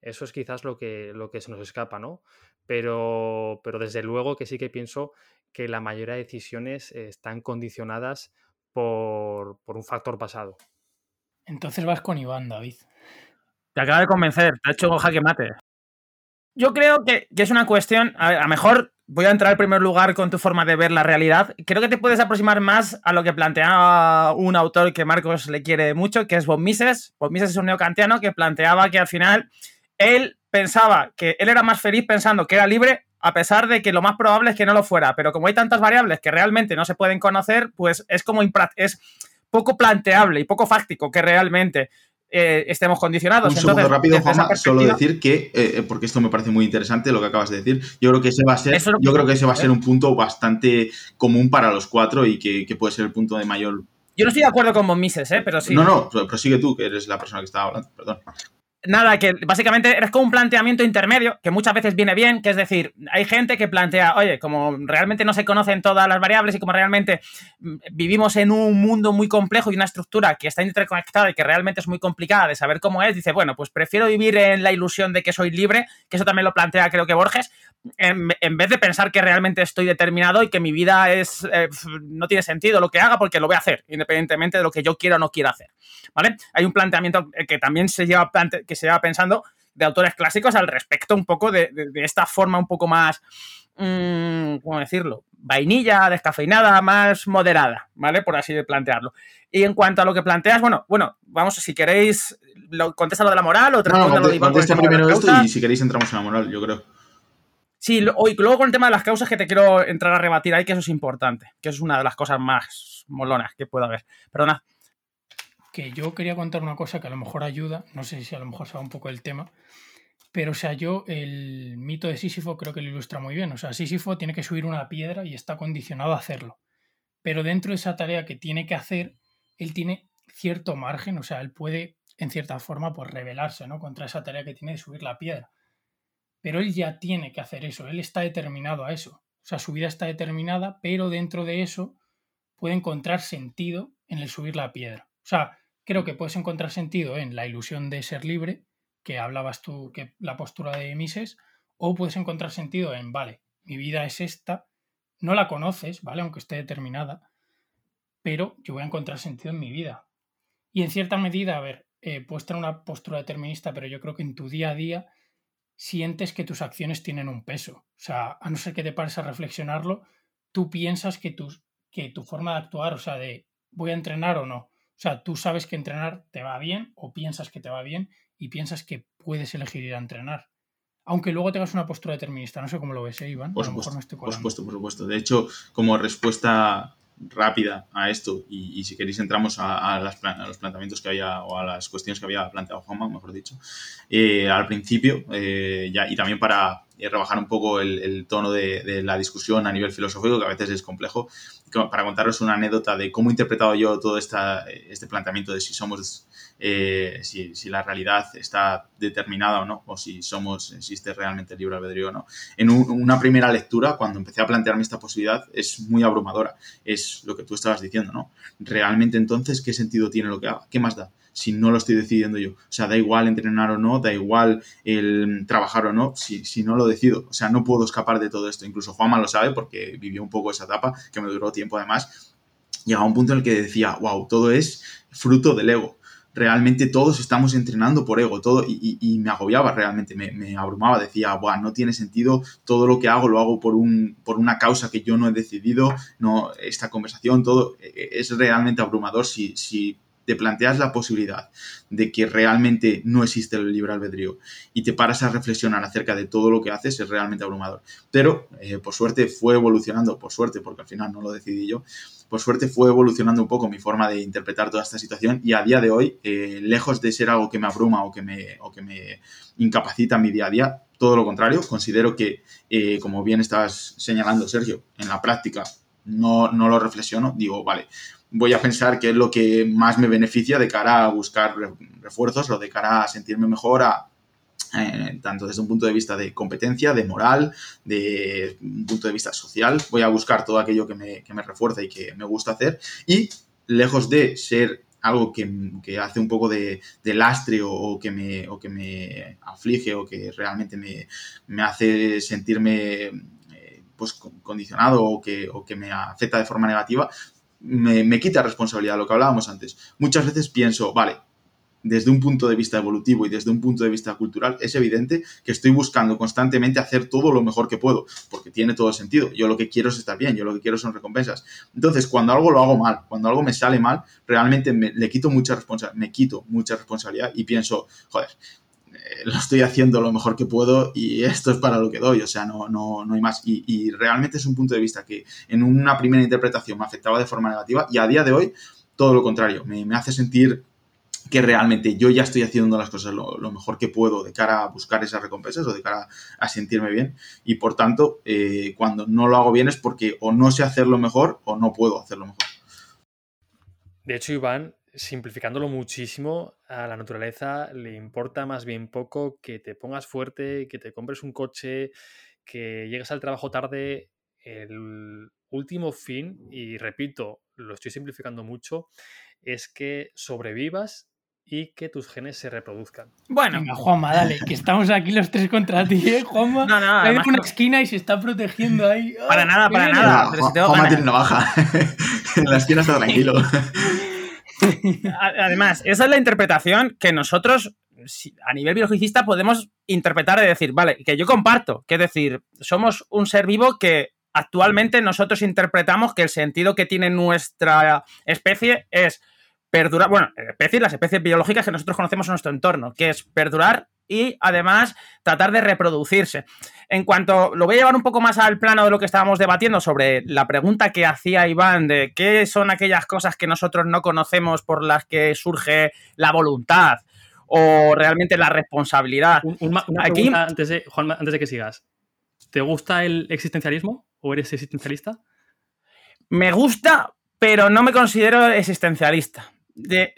Eso es quizás lo que, lo que se nos escapa, ¿no? Pero, pero desde luego que sí que pienso que la mayoría de decisiones están condicionadas por, por un factor pasado. Entonces vas con Iván, David. Te acaba de convencer, te ha hecho jaque mate. Yo creo que, es una cuestión, a, lo mejor voy a entrar en primer lugar con tu forma de ver la realidad. Creo que te puedes aproximar más a lo que planteaba un autor que Marcos le quiere mucho, que es Bob Mises. Bob Mises es un neocantiano que planteaba que al final él pensaba que él era más feliz pensando que era libre a pesar de que lo más probable es que no lo fuera. Pero como hay tantas variables que realmente no se pueden conocer, pues es como es poco planteable y poco fáctico que realmente eh, estemos condicionados. Un segundo rápido, Juanma, solo decir que, eh, eh, porque esto me parece muy interesante lo que acabas de decir, yo creo que ese va a ser, yo creo que ese va a ser un punto bastante común para los cuatro y que, puede ser el punto de mayor yo no estoy de acuerdo con Mises, ¿eh? pero sí. No, no, prosigue tú, que eres la persona que estaba hablando, perdón. Nada, que básicamente eres como un planteamiento intermedio, que muchas veces viene bien, que es decir, hay gente que plantea, oye, como realmente no se conocen todas las variables y como realmente mm, vivimos en un mundo muy complejo y una estructura que está interconectada y que realmente es muy complicada de saber cómo es, dice, bueno, pues prefiero vivir en la ilusión de que soy libre, que eso también lo plantea creo que Borges, en, vez de pensar que realmente estoy determinado y que mi vida es eh, no tiene sentido lo que haga porque lo voy a hacer, independientemente de lo que yo quiera o no quiera hacer. ¿Vale? Hay un planteamiento que también se lleva que se va pensando de autores clásicos al respecto un poco de, esta forma un poco más, mmm, ¿cómo decirlo? Vainilla, descafeinada, más moderada, ¿vale? Por así plantearlo. Y en cuanto a lo que planteas, bueno, bueno, vamos, si queréis, lo, contesta lo de la moral o te no, no, contesta primero esto y si queréis entramos en la moral, yo creo. Sí, hoy, luego con el tema de las causas que te quiero entrar a rebatir ahí, que eso es importante, que eso es una de las cosas más molonas que pueda haber. Perdona. que yo quería contar una cosa que a lo mejor ayuda, no sé si a lo mejor se va un poco el tema, pero o sea, yo el mito de Sísifo creo que lo ilustra muy bien. O sea, Sísifo tiene que subir una piedra y está condicionado a hacerlo. Pero dentro de esa tarea que tiene que hacer, él tiene cierto margen, o sea, él puede en cierta forma pues rebelarse, ¿no? Contra esa tarea que tiene de subir la piedra. Pero él ya tiene que hacer eso, él está determinado a eso. O sea, su vida está determinada, pero dentro de eso puede encontrar sentido en el subir la piedra. O sea, creo que puedes encontrar sentido en la ilusión de ser libre, que hablabas tú, que la postura de Mises, o puedes encontrar sentido en, vale, mi vida es esta, no la conoces, ¿vale? Aunque esté determinada, pero yo voy a encontrar sentido en mi vida. Y en cierta medida, a ver, eh, puedes tener una postura determinista, pero yo creo que en tu día a día sientes que tus acciones tienen un peso. O sea, a no ser que te pares a reflexionarlo, tú piensas que, que tu forma de actuar, o sea, de voy a entrenar o no, o sea, tú sabes que entrenar te va bien o piensas que te va bien y piensas que puedes elegir ir a entrenar. Aunque luego tengas una postura determinista. No sé cómo lo ves, ¿eh, Iván? Por supuesto, por supuesto, por supuesto. De hecho, como respuesta rápida a esto y, si queréis entramos a, los planteamientos que había o a las cuestiones que había planteado Juanma, mejor dicho, eh, al principio eh, ya, y también para rebajar un poco el, tono de, la discusión a nivel filosófico, que a veces es complejo, para contaros una anécdota de cómo he interpretado yo todo esta, este planteamiento de si somos, eh, si, la realidad está determinada o no, o si somos, existe realmente el libre albedrío o no. En una primera lectura, cuando empecé a plantearme esta posibilidad, es muy abrumadora. Es lo que tú estabas diciendo, ¿no? Realmente entonces, ¿qué sentido tiene lo que haga? ¿Qué más da? si no lo estoy decidiendo yo. O sea, da igual entrenar o no, da igual el trabajar o no, si, si no lo decido. O sea, no puedo escapar de todo esto. Incluso Juanma lo sabe porque vivió un poco esa etapa, que me duró tiempo además. Llegaba un punto en el que decía, wow, todo es fruto del ego. Realmente todos estamos entrenando por ego, todo, y, me agobiaba realmente, me, abrumaba, decía, wow, no tiene sentido, todo lo que hago lo hago por, un, por una causa que yo no he decidido, no, esta conversación, todo, e, e, es realmente abrumador si, si te planteas la posibilidad de que realmente no existe el libre albedrío y te paras a reflexionar acerca de todo lo que haces, es realmente abrumador. Pero, eh, por suerte, fue evolucionando, por suerte, porque al final no lo decidí yo, por suerte fue evolucionando un poco mi forma de interpretar toda esta situación y a día de hoy, eh, lejos de ser algo que me abruma o que me, o que me incapacita mi día a día, todo lo contrario, considero que, eh, como bien estabas señalando, Sergio, en la práctica no, no lo reflexiono, digo, vale, voy a pensar qué es lo que más me beneficia de cara a buscar refuerzos o de cara a sentirme mejor eh, tanto desde un punto de vista de competencia, de moral, de un punto de vista social. Voy a buscar todo aquello que me, que refuerza y que me gusta hacer. Y lejos de ser algo que, hace un poco de, lastre o, que me, o que me aflige o que realmente me, hace sentirme eh, pues condicionado o que, o que me afecta de forma negativa, me, quita responsabilidad, lo que hablábamos antes. Muchas veces pienso, vale, desde un punto de vista evolutivo y desde un punto de vista cultural, es evidente que estoy buscando constantemente hacer todo lo mejor que puedo, porque tiene todo sentido. Yo lo que quiero es estar bien, yo lo que quiero son recompensas. Entonces, cuando algo lo hago mal, cuando algo me sale mal, realmente me, le quito mucha responsabilidad, me quito mucha responsabilidad y pienso, joder, lo estoy haciendo lo mejor que puedo y esto es para lo que doy, o sea, no, no, no hay más. Y, realmente es un punto de vista que en una primera interpretación me afectaba de forma negativa y a día de hoy todo lo contrario, me, hace sentir que realmente yo ya estoy haciendo las cosas lo, mejor que puedo de cara a buscar esas recompensas o de cara a sentirme bien y por tanto eh, cuando no lo hago bien es porque o no sé hacerlo mejor o no puedo hacerlo mejor. De hecho, Iván, simplificándolo muchísimo, a la naturaleza le importa más bien poco que te pongas fuerte, que te compres un coche, que llegues al trabajo tarde. El último fin, y repito, lo estoy simplificando mucho, es que sobrevivas y que tus genes se reproduzcan. Bueno, Venga, Juanma, dale, que estamos aquí los tres contra ti, ¿eh, Juanma? No, no, hay una esquina y se está protegiendo ahí. Para nada, para nada. Juanma tiene navaja. en la esquina está tranquilo. Además, esa es la interpretación que nosotros, a nivel biologicista, podemos interpretar y decir, vale, que yo comparto, que es decir, somos un ser vivo que actualmente nosotros interpretamos que el sentido que tiene nuestra especie es perdurar, bueno, especies, las especies biológicas que nosotros conocemos en nuestro entorno, que es perdurar y además tratar de reproducirse. En cuanto lo voy a llevar un poco más al plano de lo que estábamos debatiendo sobre la pregunta que hacía Iván de qué son aquellas cosas que nosotros no conocemos por las que surge la voluntad o realmente la responsabilidad. Aquí, antes, de, Juan, antes de que sigas. ¿Te gusta el existencialismo o eres existencialista? Me gusta, pero no me considero existencialista. De,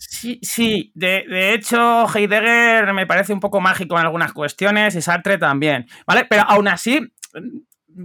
Sí, sí. De, hecho, Heidegger me parece un poco mágico en algunas cuestiones y Sartre también, ¿vale? Pero aún así,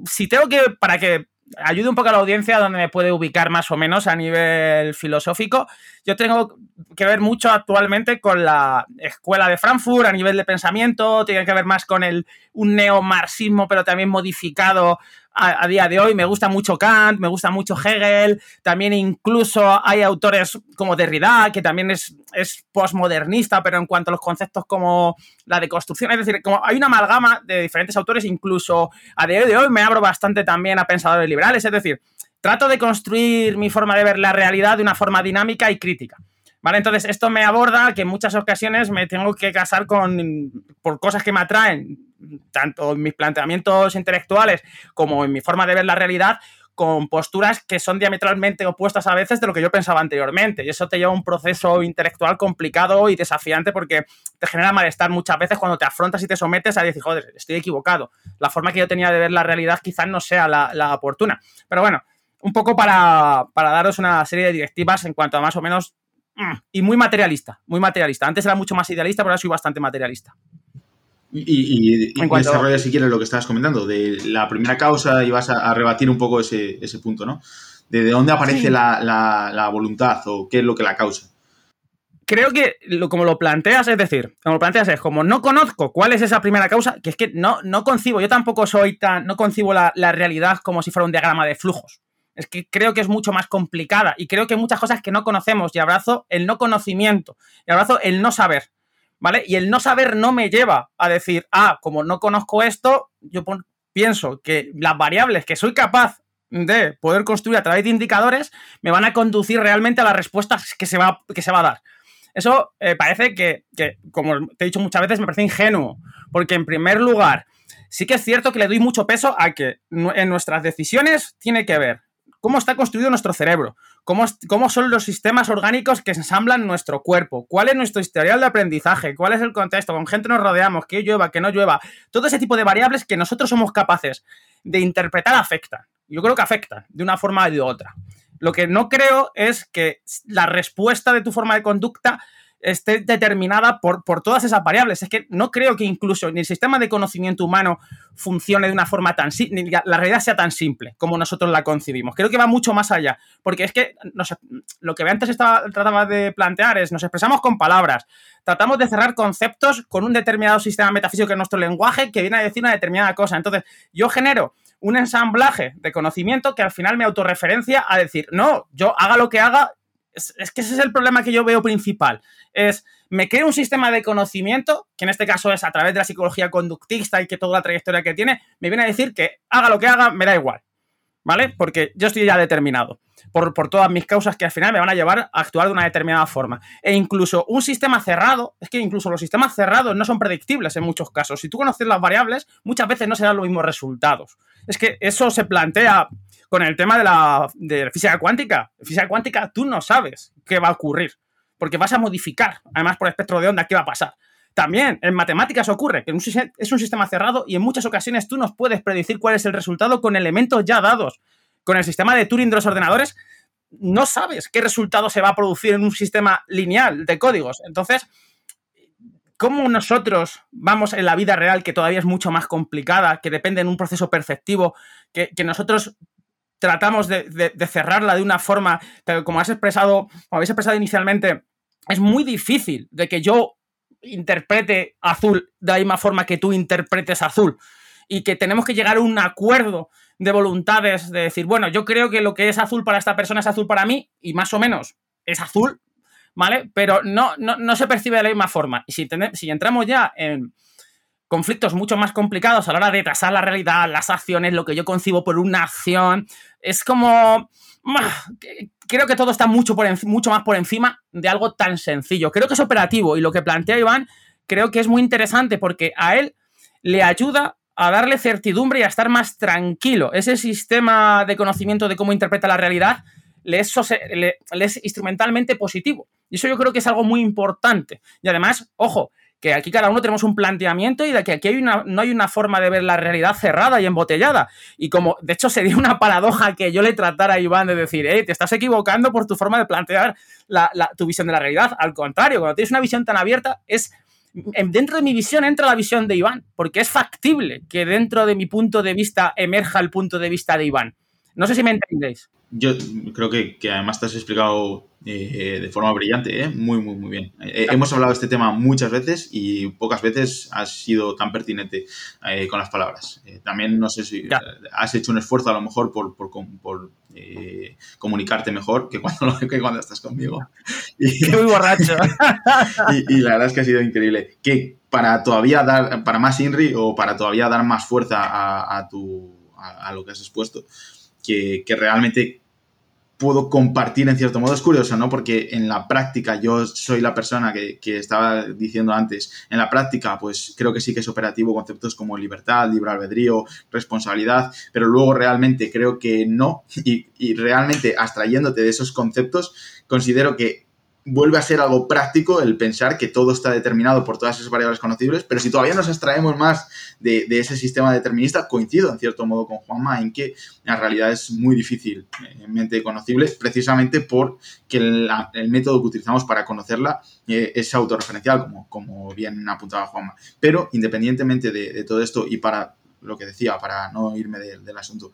si tengo que, para que ayude un poco a la audiencia donde me puede ubicar más o menos a nivel filosófico, yo tengo que ver mucho actualmente con la escuela de Frankfurt a nivel de pensamiento, tiene que ver más con el, un neomarxismo, pero también modificado a, día de hoy. Me gusta mucho Kant, me gusta mucho Hegel, también incluso hay autores como Derrida, que también es, es postmodernista, pero en cuanto a los conceptos como la deconstrucción, es decir, como hay una amalgama de diferentes autores, incluso a día de hoy me abro bastante también a pensadores liberales, es decir, trato de construir mi forma de ver la realidad de una forma dinámica y crítica. ¿Vale? Entonces, esto me aborda que en muchas ocasiones me tengo que casar con por cosas que me atraen tanto en mis planteamientos intelectuales como en mi forma de ver la realidad, con posturas que son diametralmente opuestas a veces de lo que yo pensaba anteriormente. Y eso te lleva a un proceso intelectual complicado y desafiante porque te genera malestar muchas veces cuando te afrontas y te sometes a decir, joder, estoy equivocado. La forma que yo tenía de ver la realidad quizás no sea la, oportuna. Pero bueno, un poco para, para, daros una serie de directivas en cuanto a más o menos... Mm, y muy materialista, muy materialista. Antes era mucho más idealista, pero ahora soy bastante materialista. Y, y, desarrolla si quieres lo que estabas comentando, de la primera causa y vas a, rebatir un poco ese, punto, ¿no? De, dónde aparece la, voluntad o qué es lo que la causa. Creo que lo, como lo planteas, es decir, como lo planteas es como no conozco cuál es esa primera causa, que es que no, no concibo, yo tampoco soy tan, no concibo la, la realidad como si fuera un diagrama de flujos. Es que creo que es mucho más complicada y creo que hay muchas cosas que no conocemos y abrazo el no conocimiento y abrazo el no saber. ¿Vale? Y el no saber no me lleva a decir, ah, como no conozco esto, yo pienso que las variables que soy capaz de poder construir a través de indicadores me van a conducir realmente a las respuestas que se va, que se va a dar. Eso eh, parece que, que, como te he dicho muchas veces, me parece ingenuo, porque en primer lugar, sí que es cierto que le doy mucho peso a que en nuestras decisiones tiene que ver cómo está construido nuestro cerebro, cómo, cómo son los sistemas orgánicos que ensamblan nuestro cuerpo, cuál es nuestro historial de aprendizaje, cuál es el contexto, con gente nos rodeamos, que llueva, que no llueva, todo ese tipo de variables que nosotros somos capaces de interpretar afectan. Yo creo que afectan de una forma u otra. Lo que no creo es que la respuesta de tu forma de conducta esté determinada por, por todas esas variables. Es que no creo que incluso ni el sistema de conocimiento humano funcione de una forma tan simple, ni la realidad sea tan simple como nosotros la concibimos. Creo que va mucho más allá, porque es que lo que antes estaba, trataba de plantear es, nos expresamos con palabras, tratamos de cerrar conceptos con un determinado sistema metafísico que es nuestro lenguaje que viene a decir una determinada cosa. Entonces, yo genero un ensamblaje de conocimiento que al final me autorreferencia a decir, no, yo haga lo que haga, es, que ese es el problema que yo veo principal. Es, me creo un sistema de conocimiento, que en este caso es a través de la psicología conductista y que toda la trayectoria que tiene, me viene a decir que haga lo que haga, me da igual. ¿Vale? Porque yo estoy ya determinado por, por todas mis causas que al final me van a llevar a actuar de una determinada forma. E incluso un sistema cerrado, es que incluso los sistemas cerrados no son predictibles en muchos casos. Si tú conoces las variables, muchas veces no se dan los mismos resultados. Es que eso se plantea con el tema de la, física cuántica. física cuántica tú no sabes qué va a ocurrir, porque vas a modificar, además por espectro de onda, qué va a pasar. También en matemáticas ocurre que es un sistema cerrado y en muchas ocasiones tú no puedes predecir cuál es el resultado con elementos ya dados. Con el sistema de Turing de los ordenadores no sabes qué resultado se va a producir en un sistema lineal de códigos. Entonces, ¿cómo nosotros vamos en la vida real, que todavía es mucho más complicada, que depende de un proceso perceptivo, que, que nosotros tratamos de, cerrarla de una forma, como has expresado, como habéis expresado inicialmente, es muy difícil de que yo interprete azul de la misma forma que tú interpretes azul. Y que tenemos que llegar a un acuerdo de voluntades de decir, bueno, yo creo que lo que es azul para esta persona es azul para mí, y más o menos es azul, ¿vale? Pero no, no, se percibe de la misma forma. Y si, si entramos ya en, conflictos mucho más complicados a la hora de tasar la realidad, las acciones, lo que yo concibo por una acción. Es como... Creo que todo está mucho, por mucho más por encima de algo tan sencillo. Creo que es operativo y lo que plantea Iván creo que es muy interesante porque a él le ayuda a darle certidumbre y a estar más tranquilo. Ese sistema de conocimiento de cómo interpreta la realidad le es, le es instrumentalmente positivo. Y eso yo creo que es algo muy importante. Y además, ojo, que aquí cada uno tenemos un planteamiento y de que aquí no hay una forma de ver la realidad cerrada y embotellada. Y como, de hecho, sería una paradoja que yo le tratara a Iván de decir, eh, te estás equivocando por tu forma de plantear tu visión de la realidad. Al contrario, cuando tienes una visión tan abierta, es dentro de mi visión entra la visión de Iván, porque es factible que dentro de mi punto de vista emerja el punto de vista de Iván. No sé si me entendéis. Yo creo que, que además te has explicado eh, de forma brillante, ¿eh? muy, muy, muy bien. Eh, hemos hablado de este tema muchas veces y pocas veces has sido tan pertinente con las palabras. también no sé si has hecho un esfuerzo a lo mejor por, por, por comunicarte mejor que cuando, que cuando estás conmigo. Y, muy borracho. y, la verdad es que ha sido increíble. Que para todavía dar, para más INRI o para todavía dar más fuerza a, tu, a, lo que has expuesto, que, realmente puedo compartir en cierto modo. Es curioso, ¿no? Porque en la práctica yo soy la persona que, estaba diciendo antes. En la práctica, pues creo que sí que es operativo conceptos como libertad, libre albedrío, responsabilidad, pero luego realmente creo que no. Y, y realmente abstrayéndote de esos conceptos, considero que vuelve a ser algo práctico el pensar que todo está determinado por todas esas variables conocibles, pero si todavía nos extraemos más de, ese sistema determinista, coincido en cierto modo con Juanma en que la realidad es muy difícil en mente conocible, precisamente porque el, el método que utilizamos para conocerla eh, es autorreferencial, como, como bien apuntaba Juanma. Pero independientemente de, todo esto y para lo que decía, para no irme del asunto,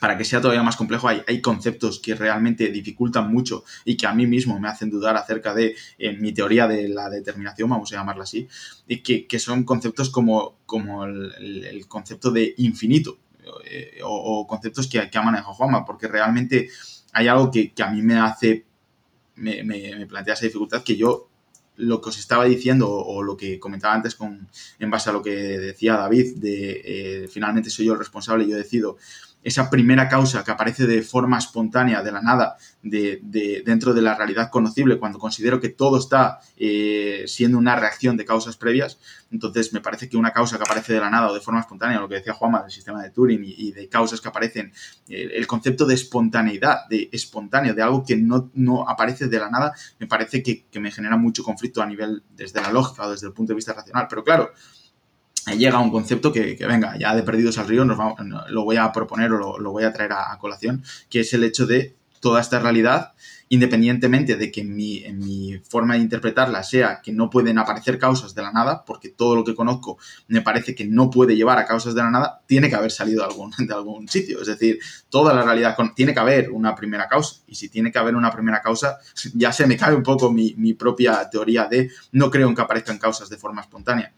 para que sea todavía más complejo, hay, hay, conceptos que realmente dificultan mucho y que a mí mismo me hacen dudar acerca de mi teoría de la determinación, vamos a llamarla así, y que, son conceptos como, como el, concepto de infinito eh, o, conceptos que, que ha manejado Juanma, porque realmente hay algo que, a mí me hace, me, plantea esa dificultad que yo lo que os estaba diciendo o, lo que comentaba antes con, en base a lo que decía David, de eh, finalmente soy yo el responsable y yo decido, esa primera causa que aparece de forma espontánea, de la nada, de, dentro de la realidad conocible, cuando considero que todo está eh, siendo una reacción de causas previas, entonces me parece que una causa que aparece de la nada o de forma espontánea, lo que decía Juanma del sistema de Turing y, de causas que aparecen, el concepto de espontaneidad, de espontáneo, de algo que no, no aparece de la nada, me parece que, que me genera mucho conflicto a nivel desde la lógica o desde el punto de vista racional. Pero claro, llega un concepto que, venga, ya de perdidos al río nos lo voy a proponer o lo, voy a traer a, colación, que es el hecho de toda esta realidad, independientemente de que mi, en mi, forma de interpretarla sea que no pueden aparecer causas de la nada, porque todo lo que conozco me parece que no puede llevar a causas de la nada, tiene que haber salido de algún, de algún sitio. Es decir, toda la realidad tiene que haber una primera causa. Y si tiene que haber una primera causa, ya se me cae un poco mi propia teoría de no creo en que aparezcan causas de forma espontánea.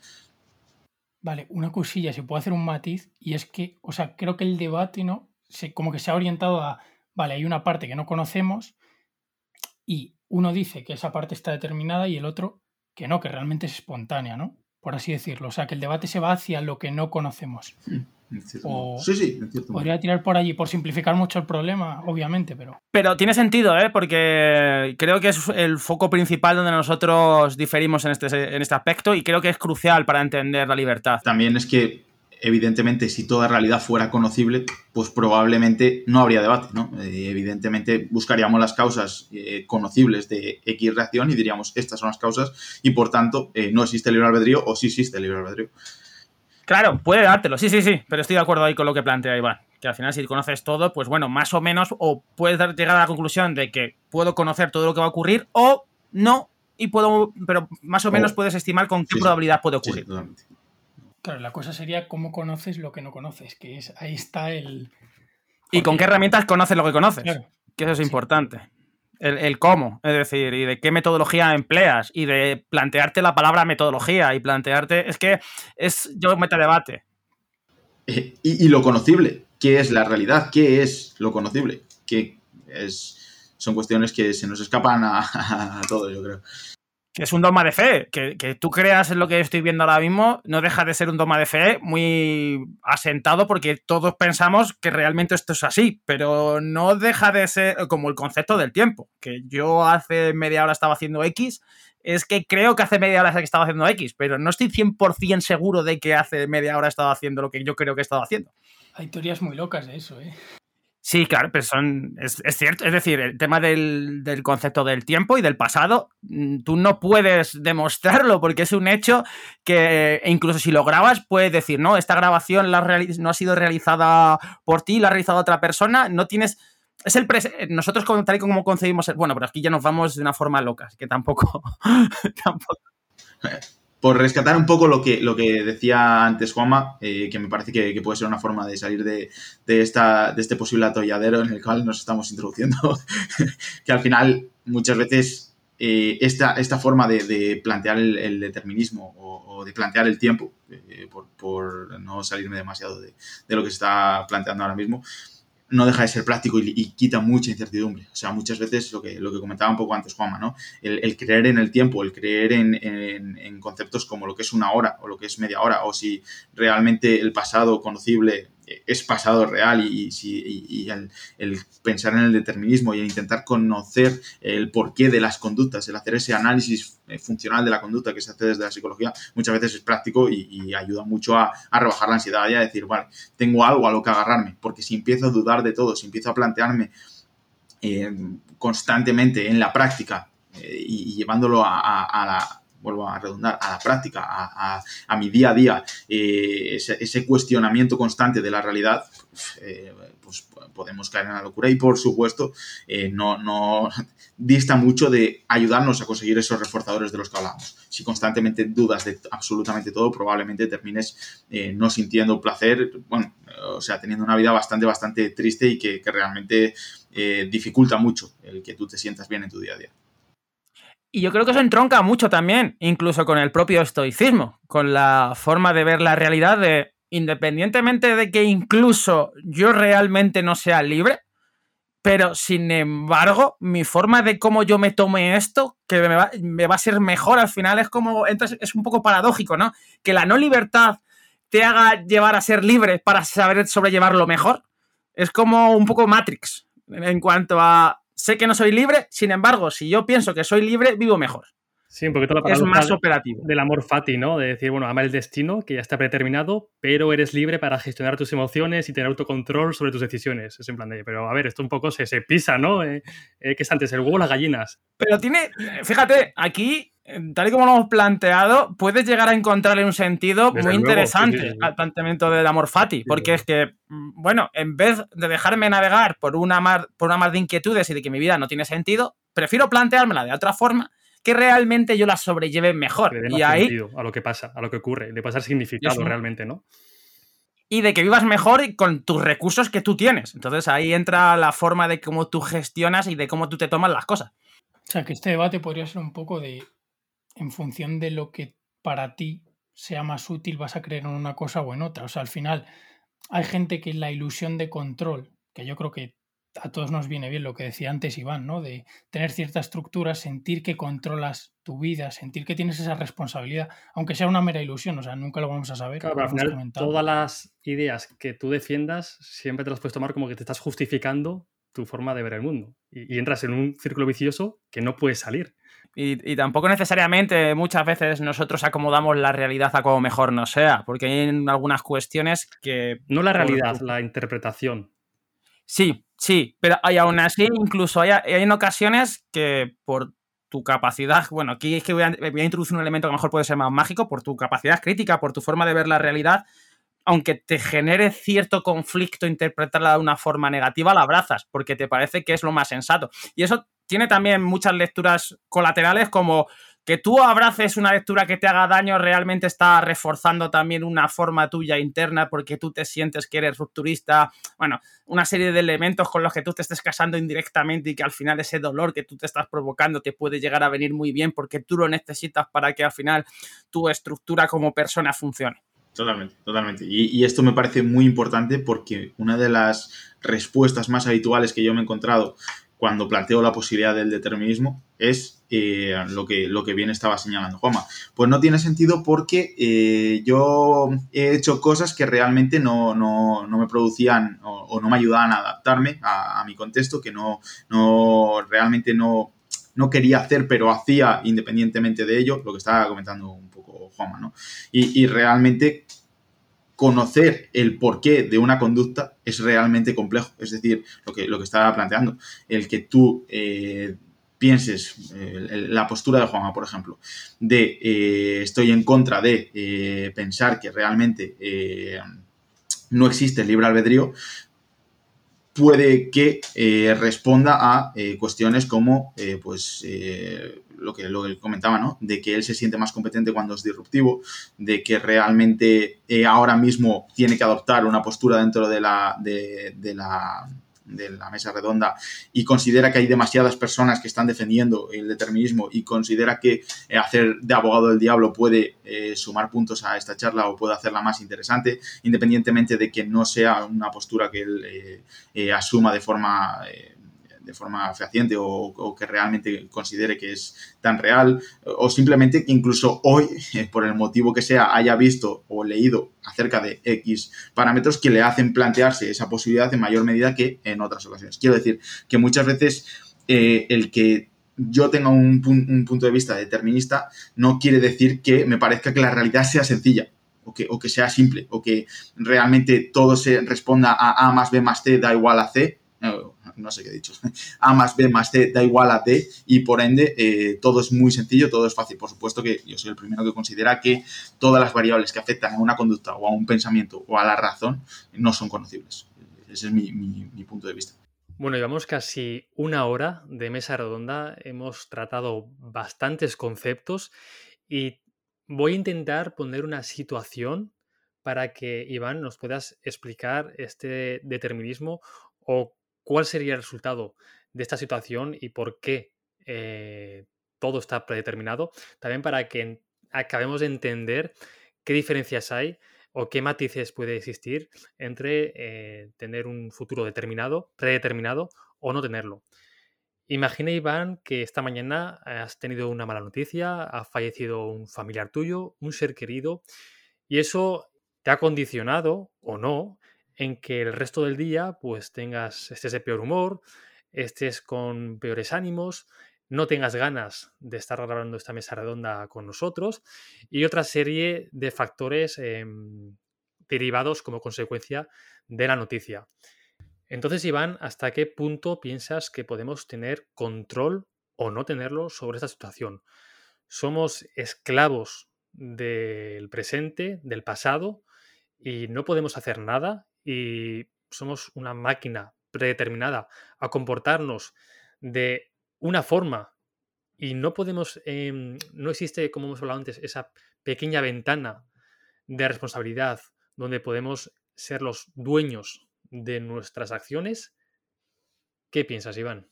Vale, una cosilla, se puede hacer un matiz, y es que, o sea, creo que el debate, ¿no? Se, como que se ha orientado a, vale, hay una parte que no conocemos, y uno dice que esa parte está determinada y el otro que no, que realmente es espontánea, ¿no? Por así decirlo. O sea, que el debate se va hacia lo que no conocemos. Sí, sí, Podría tirar por allí, por simplificar mucho el problema, obviamente, pero. Pero tiene sentido, ¿eh? Porque creo que es el foco principal donde nosotros diferimos en este, en este aspecto y creo que es crucial para entender la libertad. También es que, evidentemente, si toda realidad fuera conocible, pues probablemente no habría debate, ¿no? Eh, evidentemente buscaríamos las causas eh, conocibles de X reacción y diríamos, estas son las causas y por tanto eh, no existe libre albedrío o sí existe libre albedrío. Claro, puede dártelo, sí, sí, sí, pero estoy de acuerdo ahí con lo que plantea Iván. Que al final, si conoces todo, pues bueno, más o menos, o puedes llegar a la conclusión de que puedo conocer todo lo que va a ocurrir, o no, y puedo, pero más o menos puedes estimar con qué probabilidad puede ocurrir. claro, la cosa sería cómo conoces lo que no conoces, que es ahí está el. ¿Y con qué herramientas conoces lo que conoces? Que eso es importante el, cómo, es decir, y de qué metodología empleas, y de plantearte la palabra metodología, y plantearte, es que es yo metadebate. debate y, lo conocible, ¿qué es la realidad? ¿Qué es lo conocible? Que es, son cuestiones que se nos escapan a, todos, yo creo. Es un dogma de fe, que, tú creas en lo que estoy viendo ahora mismo, no deja de ser un dogma de fe muy asentado porque todos pensamos que realmente esto es así, pero no deja de ser como el concepto del tiempo, que yo hace media hora estaba haciendo X, es que creo que hace media hora que estaba haciendo X, pero no estoy 100% seguro de que hace media hora he estado haciendo lo que yo creo que he estado haciendo. Hay teorías muy locas de eso, ¿eh? Sí, claro, pero son, es, cierto. Es decir, el tema del, del, concepto del tiempo y del pasado, mm, tú no puedes demostrarlo porque es un hecho que incluso si lo grabas, puedes decir, no, esta grabación la no ha sido realizada por ti, la ha realizado otra persona, no tienes... Es el nosotros como, tal y como concebimos el, bueno, pero aquí ya nos vamos de una forma loca, que tampoco, tampoco por rescatar un poco lo que, lo que decía antes Juanma, eh, que me parece que, puede ser una forma de salir de, de, esta, de este posible atolladero en el cual nos estamos introduciendo, que al final muchas veces eh, esta, esta forma de, plantear el, determinismo o, o, de plantear el tiempo, eh, por, por, no salirme demasiado de, de, lo que se está planteando ahora mismo, no deja de ser práctico y, quita mucha incertidumbre. O sea, muchas veces lo que, lo que comentaba un poco antes Juanma, ¿no? El, el creer en el tiempo, el creer en, en, en, conceptos como lo que es una hora o lo que es media hora, o si realmente el pasado conocible es pasado real y, el, pensar en el determinismo y el intentar conocer el porqué de las conductas, el hacer ese análisis funcional de la conducta que se hace desde la psicología, muchas veces es práctico y, ayuda mucho a, rebajar la ansiedad y a decir, vale, tengo algo a lo que agarrarme, porque si empiezo a dudar de todo, si empiezo a plantearme eh, constantemente en la práctica eh, y, llevándolo a, a, a la vuelvo a redundar, a la práctica, a, a, mi día a día, eh, ese, cuestionamiento constante de la realidad, eh, pues podemos caer en la locura y por supuesto eh, no, no dista mucho de ayudarnos a conseguir esos reforzadores de los que hablamos. Si constantemente dudas de absolutamente todo, probablemente termines no sintiendo placer, bueno, o sea, teniendo una vida bastante, bastante triste y que, que realmente dificulta mucho el que tú te sientas bien en tu día a día. Y yo creo que eso entronca mucho también, incluso con el propio estoicismo, con la forma de ver la realidad de, independientemente de que incluso yo realmente no sea libre, pero sin embargo, mi forma de cómo yo me tome esto, que me va, me va a ser mejor al final, es como, entonces es un poco paradójico, ¿no? Que la no libertad te haga llevar a ser libre para saber sobrellevarlo mejor. Es como un poco Matrix en cuanto a sé que no soy libre, sin embargo, si yo pienso que soy libre, vivo mejor. Sí, porque toda la es más operativo. Del amor fati, ¿no? De decir, bueno, ama el destino, que ya está predeterminado, pero eres libre para gestionar tus emociones y tener autocontrol sobre tus decisiones. Es en plan de, pero a ver, esto un poco se, se pisa, ¿no? Eh, eh, ¿Qué es antes, el huevo o las gallinas? Pero tiene, fíjate, aquí, tal y como lo hemos planteado, puedes llegar a encontrarle un sentido Desde muy luego, interesante sí, sí, sí. al planteamiento del amor fati, porque es que, mm, bueno, en vez de dejarme navegar por una mar, por una mar de inquietudes y de que mi vida no tiene sentido, prefiero planteármela de otra forma que realmente yo la sobrelleve mejor. y ahí a lo que pasa, a lo que ocurre, de pasar significado realmente, ¿no? Y de que vivas mejor con tus recursos que tú tienes. Entonces ahí entra la forma de cómo tú gestionas y de cómo tú te tomas las cosas. O sea, que este debate podría ser un poco de, en función de lo que para ti sea más útil, vas a creer en una cosa o en otra. O sea, al final hay gente que la ilusión de control, que yo creo que a todos nos viene bien lo que decía antes Iván, ¿no? De tener cierta estructura, sentir que controlas tu vida, sentir que tienes esa responsabilidad, aunque sea una mera ilusión, o sea, nunca lo vamos a saber. Claro, pero al final, comentado. todas las ideas que tú defiendas siempre te las puedes tomar como que te estás justificando tu forma de ver el mundo. Y, y entras en un círculo vicioso que no puedes salir. Y, y, tampoco necesariamente muchas veces nosotros acomodamos la realidad a como mejor nos sea, porque hay algunas cuestiones que... No la realidad, la interpretación. Sí, sí, pero hay aún así, incluso hay, hay en ocasiones que por tu capacidad, bueno, aquí es que voy a, voy a, introducir un elemento que a lo mejor puede ser más mágico, por tu capacidad crítica, por tu forma de ver la realidad, aunque te genere cierto conflicto interpretarla de una forma negativa, la abrazas, porque te parece que es lo más sensato. Y eso tiene también muchas lecturas colaterales como que tú abraces una lectura que te haga daño realmente está reforzando también una forma tuya interna porque tú te sientes que eres rupturista, bueno, una serie de elementos con los que tú te estés casando indirectamente y que al final ese dolor que tú te estás provocando te puede llegar a venir muy bien porque tú lo necesitas para que al final tu estructura como persona funcione. Totalmente, totalmente. Y, y, esto me parece muy importante porque una de las respuestas más habituales que yo me he encontrado cuando planteo la posibilidad del determinismo es eh, lo, que, lo que bien estaba señalando Juanma. Pues no tiene sentido porque eh, yo he hecho cosas que realmente no, me producían o, no me ayudaban a adaptarme a, mi contexto, que no, no realmente no, no quería hacer, pero hacía independientemente de ello, lo que estaba comentando un poco Juanma, ¿no? Y, y realmente conocer el porqué de una conducta es realmente complejo. Es decir, lo que, lo que estaba planteando, el que tú eh, pienses, eh, la postura de Juanma, por ejemplo, de eh, estoy en contra de pensar que realmente no existe el libre albedrío, puede que responda a cuestiones como, pues, lo que, lo que comentaba, ¿no? De que él se siente más competente cuando es disruptivo, de que realmente eh, ahora mismo tiene que adoptar una postura dentro de la, de, la de la mesa redonda y considera que hay demasiadas personas que están defendiendo el determinismo y considera que eh, hacer de abogado del diablo puede eh, sumar puntos a esta charla o puede hacerla más interesante, independientemente de que no sea una postura que él asuma de forma de forma fehaciente o, que realmente considere que es tan real, o simplemente que incluso hoy, por el motivo que sea, haya visto o leído acerca de X parámetros que le hacen plantearse esa posibilidad en mayor medida que en otras ocasiones. Quiero decir que muchas veces eh, el que yo tenga un, punto de vista determinista no quiere decir que me parezca que la realidad sea sencilla. O que, o que sea simple, o que realmente todo se responda a A más B más C da igual a C, no sé qué he dicho, A más B más C da igual a D y por ende eh, todo es muy sencillo, todo es fácil. Por supuesto que yo soy el primero que considera que todas las variables que afectan a una conducta o a un pensamiento o a la razón no son conocibles. Ese es mi, mi punto de vista. Bueno, llevamos casi una hora de mesa redonda, hemos tratado bastantes conceptos y voy a intentar poner una situación para que Iván nos puedas explicar este determinismo o cuál sería el resultado de esta situación y por qué eh, todo está predeterminado, también para que acabemos de entender qué diferencias hay o qué matices puede existir entre eh, tener un futuro determinado, predeterminado o no tenerlo. Imagina, Iván, que esta mañana has tenido una mala noticia, ha fallecido un familiar tuyo, un ser querido, y eso te ha condicionado o no en que el resto del día pues tengas, estés de peor humor, estés con peores ánimos, no tengas ganas de estar grabando esta mesa redonda con nosotros y otra serie de factores em, derivados como consecuencia de la noticia. Entonces, Iván, ¿hasta qué punto piensas que podemos tener control o no tenerlo sobre esta situación? Somos esclavos del presente, del pasado, y no podemos hacer nada y somos una máquina predeterminada a comportarnos de una forma y no podemos, em, no existe, como hemos hablado antes, esa pequeña ventana de responsabilidad donde podemos ser los dueños de nuestras acciones. ¿Qué piensas, Iván?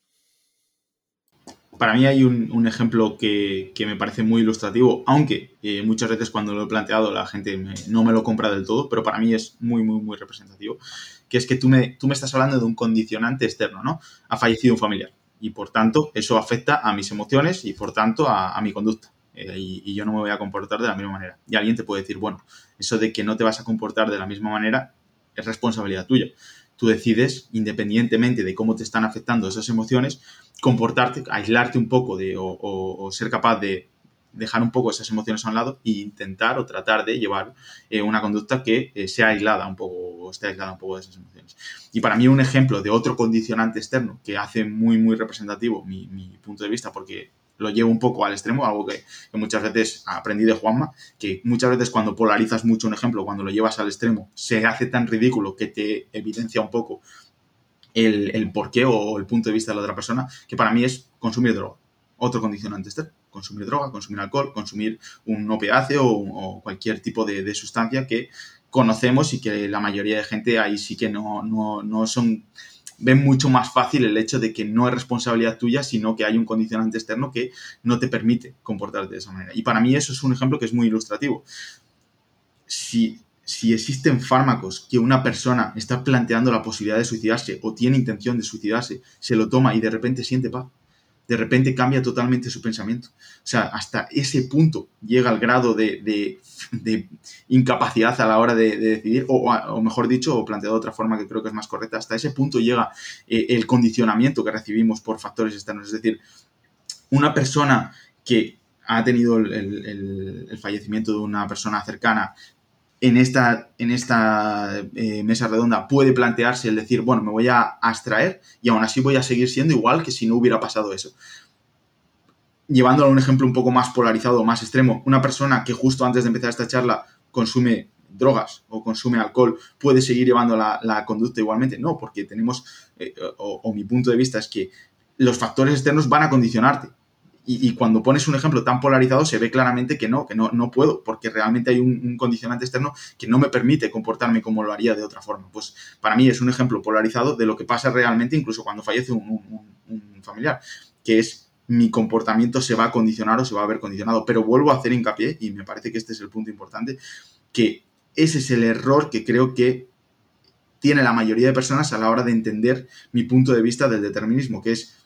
Para mí hay un, ejemplo que, me parece muy ilustrativo, aunque eh, muchas veces cuando lo he planteado la gente no me lo compra del todo, pero para mí es muy, muy, muy representativo, que es que tú me, tú me estás hablando de un condicionante externo, ¿no? Ha fallecido un familiar y por tanto eso afecta a mis emociones y por tanto a, mi conducta. Eh, y, yo no me voy a comportar de la misma manera. Y alguien te puede decir, bueno, eso de que no te vas a comportar de la misma manera es responsabilidad tuya tú decides, independientemente de cómo te están afectando esas emociones, comportarte, aislarte un poco de, o, ser capaz de dejar un poco esas emociones a un lado e intentar o tratar de llevar eh, una conducta que eh, sea aislada un poco o esté aislada un poco de esas emociones. Y para mí un ejemplo de otro condicionante externo que hace muy, muy representativo mi, mi punto de vista, porque lo llevo un poco al extremo, algo que, muchas veces aprendí de Juanma, que muchas veces cuando polarizas mucho un ejemplo, cuando lo llevas al extremo, se hace tan ridículo que te evidencia un poco el, el porqué o el punto de vista de la otra persona, que para mí es consumir droga. Otro condicionante este, consumir droga, consumir alcohol, consumir un opiáceo o, cualquier tipo de, de, sustancia que conocemos y que la mayoría de gente ahí sí que no, no, no son ven mucho más fácil el hecho de que no es responsabilidad tuya, sino que hay un condicionante externo que no te permite comportarte de esa manera. Y para mí eso es un ejemplo que es muy ilustrativo. Si si existen fármacos que una persona está planteando la posibilidad de suicidarse o tiene intención de suicidarse, se lo toma y de repente siente paz, de repente cambia totalmente su pensamiento. O sea, hasta ese punto llega al grado de, incapacidad a la hora de, decidir, o, mejor dicho, o planteado de otra forma que creo que es más correcta, hasta ese punto llega eh, el condicionamiento que recibimos por factores externos. Es decir, una persona que ha tenido el, fallecimiento de una persona cercana en esta, en esta eh, mesa redonda puede plantearse el decir, bueno, me voy a abstraer y aún así voy a seguir siendo igual que si no hubiera pasado eso. Llevándolo a un ejemplo un poco más polarizado, más extremo, una persona que justo antes de empezar esta charla consume drogas o consume alcohol, ¿puede seguir llevando la, conducta igualmente? No, porque tenemos, eh, o mi punto de vista es que los factores externos van a condicionarte y, cuando pones un ejemplo tan polarizado se ve claramente que no, que no, no puedo, porque realmente hay un, condicionante externo que no me permite comportarme como lo haría de otra forma. Pues para mí es un ejemplo polarizado de lo que pasa realmente incluso cuando fallece un, familiar, que es mi comportamiento se va a condicionar o se va a ver condicionado. Pero vuelvo a hacer hincapié, y me parece que este es el punto importante, que ese es el error que creo que tiene la mayoría de personas a la hora de entender mi punto de vista del determinismo, que es,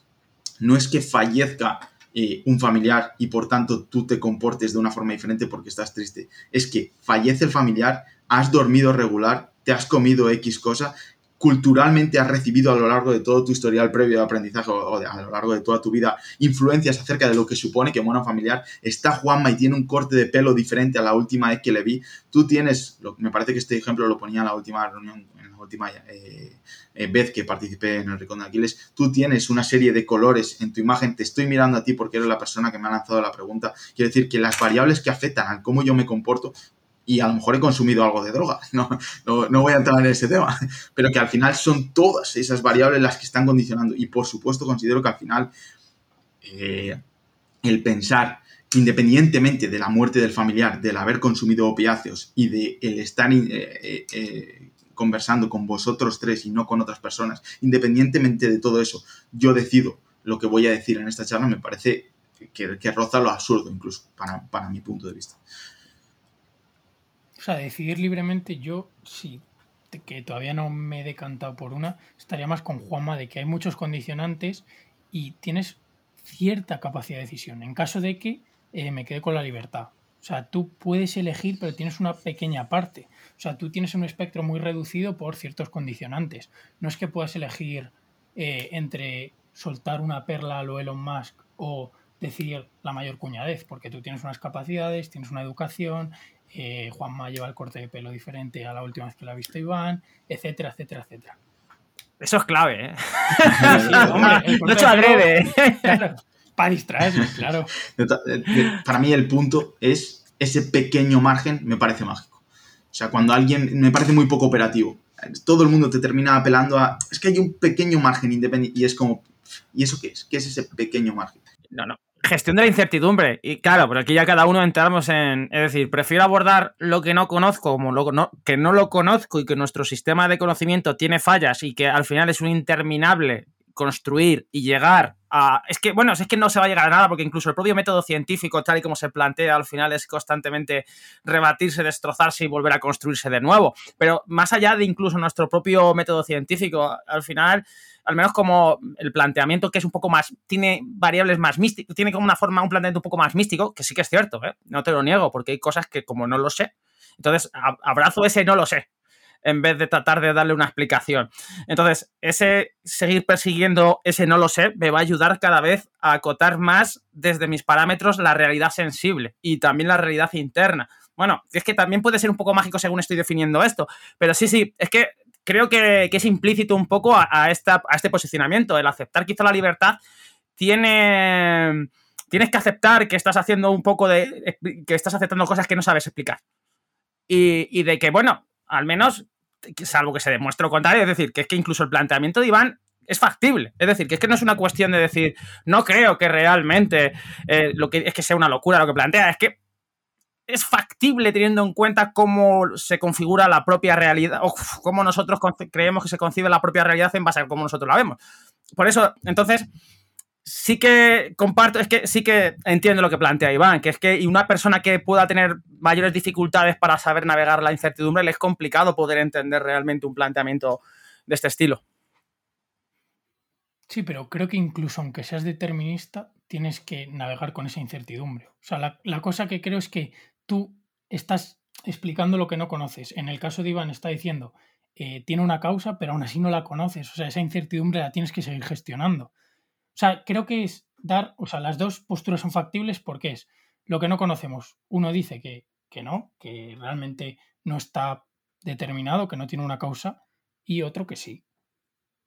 no es que fallezca eh, un familiar y por tanto tú te comportes de una forma diferente porque estás triste. Es que fallece el familiar, has dormido regular, te has comido X cosa, culturalmente has recibido a lo largo de todo tu historial previo de aprendizaje o, a lo largo de toda tu vida influencias acerca de lo que supone que muera un familiar. Está Juanma y tiene un corte de pelo diferente a la última vez que le vi. Tú tienes, me parece que este ejemplo lo ponía en la última reunión, última eh, eh, vez que participé en el Rincón de Aquiles, tú tienes una serie de colores en tu imagen, te estoy mirando a ti porque eres la persona que me ha lanzado la pregunta. Quiero decir que las variables que afectan a cómo yo me comporto, y a lo mejor he consumido algo de droga, no, no, voy a entrar en ese tema, pero que al final son todas esas variables las que están condicionando. Y por supuesto considero que al final eh, el pensar independientemente de la muerte del familiar, del haber consumido opiáceos y de el estar eh, conversando con vosotros tres y no con otras personas, independientemente de todo eso, yo decido lo que voy a decir en esta charla, me parece que, roza lo absurdo incluso, para, mi punto de vista. O sea, decidir libremente, yo sí, que todavía no me he decantado por una, estaría más con Juanma de que hay muchos condicionantes y tienes cierta capacidad de decisión. En caso de que eh, me quede con la libertad. O sea, tú puedes elegir, pero tienes una pequeña parte. O sea, tú tienes un espectro muy reducido por ciertos condicionantes. No es que puedas elegir eh, entre soltar una perla a lo Elon Musk o decidir la mayor cuñadez, porque tú tienes unas capacidades, tienes una educación, eh, Juanma lleva el corte de pelo diferente a la última vez que la ha visto Iván, etcétera, etcétera, etcétera. Eso es clave, ¿eh? no hecho adrede. para distraernos, claro. Para mí el punto es ese pequeño margen me parece mágico. O sea, cuando alguien me parece muy poco operativo. Todo el mundo te termina apelando a. Es que hay un pequeño margen independiente. Y es como. ¿Y eso qué es? ¿Qué es ese pequeño margen? No, no. Gestión de la incertidumbre. Y claro, pero aquí ya cada uno entramos en. Es decir, prefiero abordar lo que no conozco, como lo, que no lo conozco y que nuestro sistema de conocimiento tiene fallas y que al final es un interminable construir y llegar a... Es que, bueno, es que no se va a llegar a nada porque incluso el propio método científico, tal y como se plantea, al final es constantemente rebatirse, destrozarse y volver a construirse de nuevo. Pero más allá de incluso nuestro propio método científico, al final, al menos como el planteamiento que es un poco más, tiene variables más místicas, tiene como una forma, un planteamiento un poco más místico, que sí que es cierto, ¿eh? no te lo niego, porque hay cosas que como no lo sé, entonces abrazo ese no lo sé, en vez de tratar de darle una explicación. Entonces, ese seguir persiguiendo ese no lo sé me va a ayudar cada vez a acotar más desde mis parámetros la realidad sensible y también la realidad interna. Bueno, es que también puede ser un poco mágico según estoy definiendo esto, pero sí, sí, es que creo que, es implícito un poco a, esta, a este posicionamiento, el aceptar quizá la libertad tiene tienes que aceptar que estás haciendo un poco de. que estás aceptando cosas que no sabes explicar. Y, y, de que, bueno, al menos, salvo que se demuestre lo contrario, es decir, que es que incluso el planteamiento de Iván es factible. Es decir, que es que no es una cuestión de decir, no creo que realmente eh, lo que es que sea una locura lo que plantea, es que es factible teniendo en cuenta cómo se configura la propia realidad, o cómo nosotros creemos que se concibe la propia realidad en base a cómo nosotros la vemos. Por eso, entonces, sí que comparto, es que sí que entiendo lo que plantea Iván, que es que una persona que pueda tener mayores dificultades para saber navegar la incertidumbre, le es complicado poder entender realmente un planteamiento de este estilo. Sí, pero creo que incluso aunque seas determinista, tienes que navegar con esa incertidumbre. O sea, la, cosa que creo es que tú estás explicando lo que no conoces. En el caso de Iván está diciendo, eh, tiene una causa, pero aún así no la conoces. O sea, esa incertidumbre la tienes que seguir gestionando. O sea, creo que es dar, o sea, las dos posturas son factibles porque es lo que no conocemos. Uno dice que, que no, que realmente no está determinado, que no tiene una causa, y otro que sí.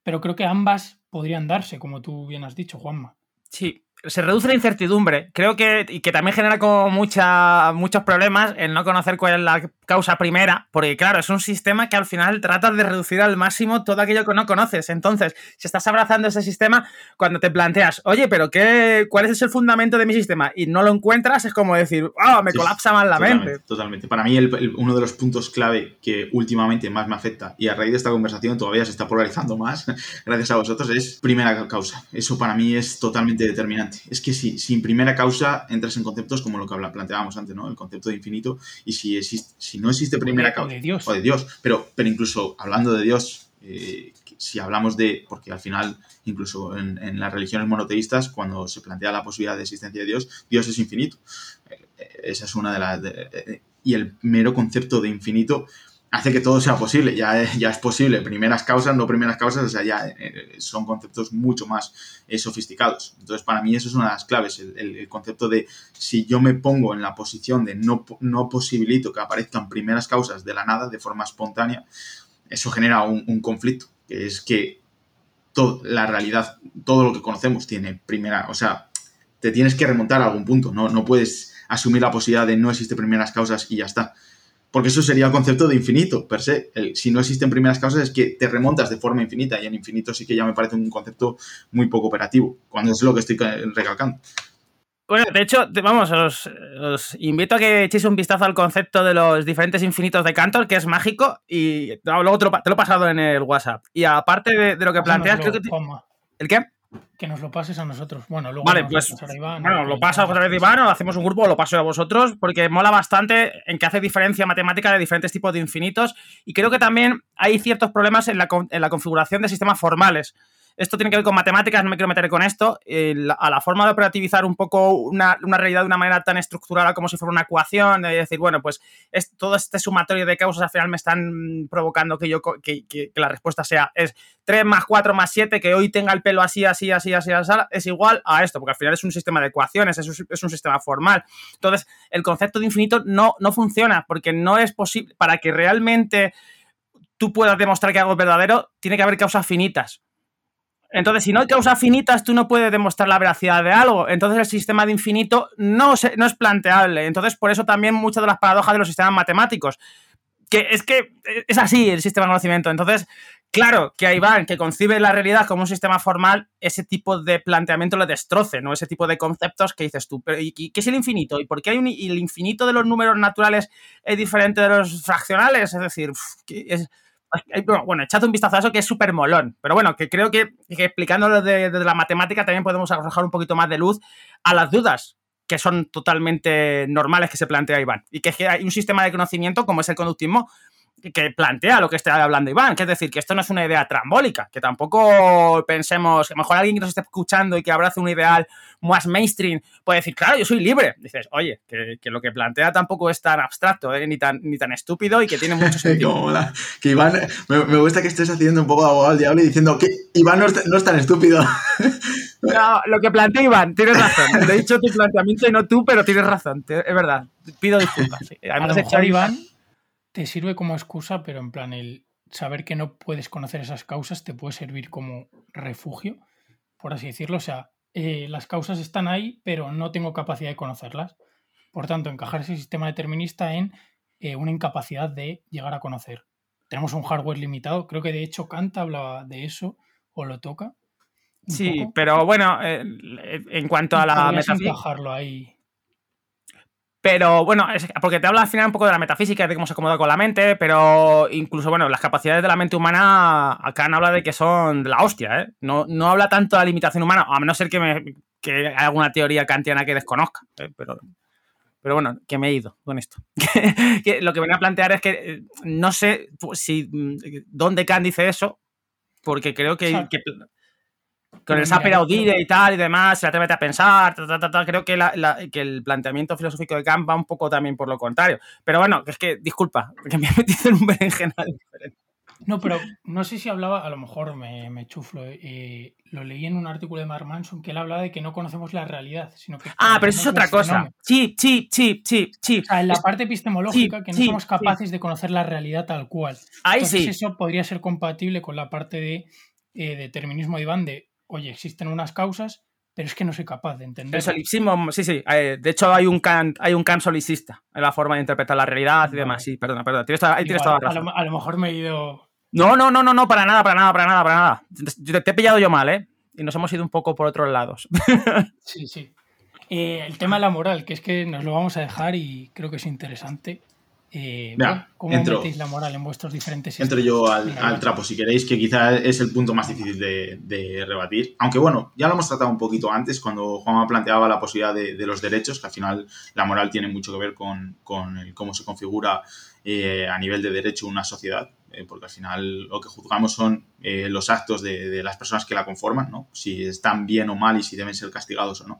Pero creo que ambas podrían darse, como tú bien has dicho, Juanma. Sí, se reduce la incertidumbre. Creo que, y que también genera como mucha, muchos problemas el no conocer cuál es la causa primera, porque claro, es un sistema que al final trata de reducir al máximo todo aquello que no conoces. Entonces, si estás abrazando ese sistema, cuando te planteas, oye, pero qué, ¿cuál es el fundamento de mi sistema? Y no lo encuentras, es como decir, oh, me colapsa más la mente. Totalmente. Para mí, uno de los puntos clave que últimamente más me afecta, y a raíz de esta conversación todavía se está polarizando más, gracias a vosotros, es primera causa. Eso para mí es totalmente determinante. Es que si sin primera causa entras en conceptos como lo que planteábamos antes, ¿no? El concepto de infinito, y si existe si no existe primera causa. O de Dios. O de Dios. Pero, pero incluso hablando de Dios, eh, si hablamos de. Porque al final, incluso en, las religiones monoteístas, cuando se plantea la posibilidad de existencia de Dios, Dios es infinito. Eh, esa es una de las. y el mero concepto de infinito hace que todo sea posible. Ya, ya es posible. Primeras causas, no primeras causas, o sea, ya eh, son conceptos mucho más eh, sofisticados. Entonces, para mí eso es una de las claves, el, concepto de si yo me pongo en la posición de no, no posibilito que aparezcan primeras causas de la nada, de forma espontánea, eso genera un, conflicto, es que todo, la realidad, todo lo que conocemos tiene primera, o sea, te tienes que remontar a algún punto, no, no puedes asumir la posibilidad de no existe primeras causas y ya está porque eso sería el concepto de infinito, per se. si no existen primeras causas es que te remontas de forma infinita y en infinito sí que ya me parece un concepto muy poco operativo, cuando es lo que estoy recalcando. Bueno, de hecho, vamos, os, invito a que echéis un vistazo al concepto de los diferentes infinitos de Cantor, que es mágico, y luego te lo, he pasado en el WhatsApp. Y aparte de, lo que planteas, creo que... ¿El qué? Que nos lo pases a nosotros. Bueno, luego vale, pues, bueno, lo paso a través de Iván, o hacemos un grupo, lo paso a vosotros, porque mola bastante en que hace diferencia matemática de diferentes tipos de infinitos. Y creo que también hay ciertos problemas en la, en la configuración de sistemas formales. Esto tiene que ver con matemáticas, no me quiero meter con esto. a la forma de operativizar un poco una, realidad de una manera tan estructurada como si fuera una ecuación, de decir, bueno, pues todo este sumatorio de causas al final me están provocando que yo que, la respuesta sea es 3 más 4 más 7, que hoy tenga el pelo así, así, así, así, así, es igual a esto, porque al final es un sistema de ecuaciones, es un, es un sistema formal. Entonces, el concepto de infinito no, no funciona, porque no es posible, para que realmente tú puedas demostrar que algo es verdadero, tiene que haber causas finitas. Entonces, si no hay causas finitas, tú no puedes demostrar la veracidad de algo. Entonces, el sistema de infinito no, no es planteable. Entonces, por eso también muchas de las paradojas de los sistemas matemáticos. Que es que es así el sistema de conocimiento. Entonces, claro que a Iván, que concibe la realidad como un sistema formal, ese tipo de planteamiento le destroce, ¿no? Ese tipo de conceptos que dices tú. Pero, ¿y qué es el infinito? ¿Y por qué hay un, el infinito de los números naturales es diferente de los fraccionales? Es decir, es, bueno, echad un vistazo a eso que es súper molón. Pero bueno, que creo que, explicándolo desde la matemática también podemos arrojar un poquito más de luz a las dudas que son totalmente normales que se plantea Iván. Y que hay un sistema de conocimiento como es el conductismo que plantea lo que está hablando Iván, que es decir, que esto no es una idea trambólica, que tampoco pensemos, que mejor alguien que nos esté escuchando y que abrace un ideal más mainstream puede decir, claro, yo soy libre. Dices, oye, que, lo que plantea tampoco es tan abstracto, ¿eh? ni, tan, ni tan estúpido y que tiene mucho sentido. que Iván, me, gusta que estés haciendo un poco de abogado al diablo y diciendo que Iván no es, tan estúpido. No, lo que plantea Iván, tienes razón. De hecho, tu planteamiento y no tú, pero tienes razón. Es verdad. Pido disculpas. Además, de Iván te sirve como excusa, pero en plan, el saber que no puedes conocer esas causas te puede servir como refugio, por así decirlo. O sea, eh, las causas están ahí, pero no tengo capacidad de conocerlas. Por tanto, encajar ese sistema determinista en eh, una incapacidad de llegar a conocer. Tenemos un hardware limitado, creo que de hecho Kant hablaba de eso, o lo toca. Sí, pero bueno, eh, en cuanto a la metafísica. encajarlo ahí Pero bueno, es porque te habla al final un poco de la metafísica, de cómo se acomoda con la mente, pero incluso, bueno, las capacidades de la mente humana, no habla de que son de la hostia, ¿eh? No, no habla tanto de la limitación humana, a menos ser que, me, que hay alguna teoría kantiana que desconozca, ¿eh? pero, pero bueno, que me he ido con esto. que lo que venía a plantear es que eh, no sé si dónde Kant dice eso, porque creo que, que con el Saper Audire y tal y demás, se atreve a pensar, creo que, que, el planteamiento filosófico de Kant va un poco también por lo contrario. Pero bueno, es que, disculpa, que me he metido en un berenjenal diferente. No, pero no sé si hablaba, a lo mejor me, chuflo, eh, lo leí en un artículo de Mark Manson que él hablaba de que no conocemos la realidad, sino que... Ah, pero eso es otra cosa. Sí, sí, sí, sí, sí. O sea, en la parte epistemológica, que no somos capaces de conocer la realidad tal cual. Ahí Entonces, eso podría ser compatible con la parte de eh, determinismo de Iván de oye, existen unas causas, pero es que no soy capaz de entender. El solipsismo, sí, sí. Eh, de hecho, hay un Kant, hay un Kant solicista en la forma de interpretar la realidad y demás. Sí, perdona, perdona. Tienes, ahí tienes toda la razón. A lo, mejor me he ido. No, no, no, no, no, para nada, para nada, para nada, para nada. Te, te he pillado yo mal, ¿eh? Y nos hemos ido un poco por otros lados. sí, sí. Eh, el tema de la moral, que es que nos lo vamos a dejar y creo que es interesante. Eh, ¿Cómo entro, metéis la moral en vuestros diferentes Entro yo al, trapo, si queréis, que quizá es el punto más difícil de, rebatir. Aunque bueno, ya lo hemos tratado un poquito antes, cuando Juanma planteaba la posibilidad de, los derechos, que al final la moral tiene mucho que ver con, cómo se configura eh, a nivel de derecho una sociedad, eh, porque al final lo que juzgamos son eh, los actos de, de, las personas que la conforman, ¿no? si están bien o mal y si deben ser castigados o no.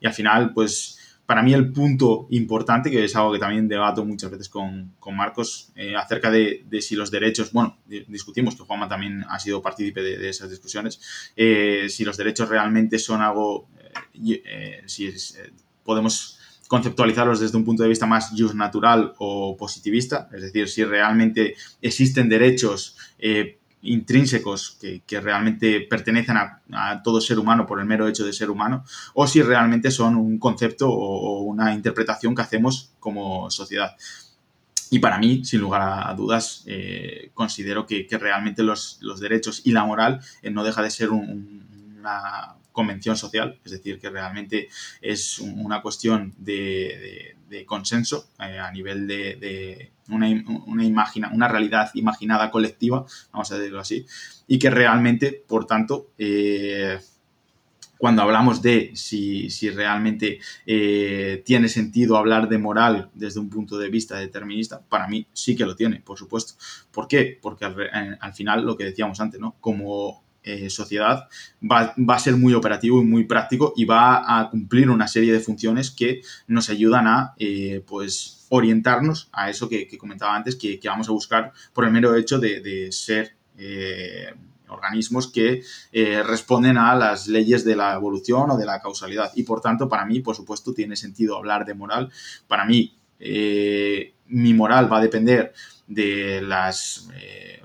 Y al final, pues para mí el punto importante, que es algo que también debato muchas veces con, Marcos, eh, acerca de, si los derechos, bueno, discutimos, que Juanma también ha sido partícipe de, esas discusiones, eh, si los derechos realmente son algo, eh, si podemos conceptualizarlos desde un punto de vista más just natural o positivista, es decir, si realmente existen derechos intrínsecos que, realmente pertenecen a, todo ser humano por el mero hecho de ser humano, o si realmente son un concepto o, una interpretación que hacemos como sociedad. Y para mí, sin lugar a dudas, eh, considero que, realmente los, derechos y la moral eh, no deja de ser una convención social, es decir, que realmente es una cuestión de, consenso eh, a nivel de, una, una, una, realidad imaginada colectiva, vamos a decirlo así, y que realmente, por tanto, eh, cuando hablamos de si, realmente eh, tiene sentido hablar de moral desde un punto de vista determinista, para mí sí que lo tiene, por supuesto. ¿Por qué? Porque al, al final, lo que decíamos antes, ¿no? Como eh, sociedad va, a ser muy operativo y muy práctico y va a cumplir una serie de funciones que nos ayudan a eh, pues orientarnos a eso que, comentaba antes, que, vamos a buscar por el mero hecho de, ser eh, organismos que responden a las leyes de la evolución o de la causalidad. Y por tanto, para mí, por supuesto, tiene sentido hablar de moral. Para mí, mi moral va a depender de las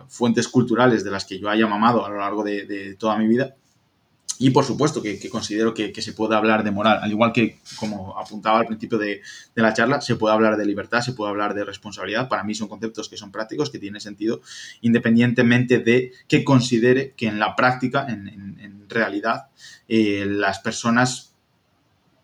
fuentes culturales de las que yo haya mamado a lo largo de, toda mi vida. Y por supuesto que, considero que, se puede hablar de moral, al igual que, como apuntaba al principio de, la charla, se puede hablar de libertad, se puede hablar de responsabilidad. Para mí son conceptos que son prácticos, que tienen sentido, independientemente de que considere que en la práctica, en, realidad, eh, las personas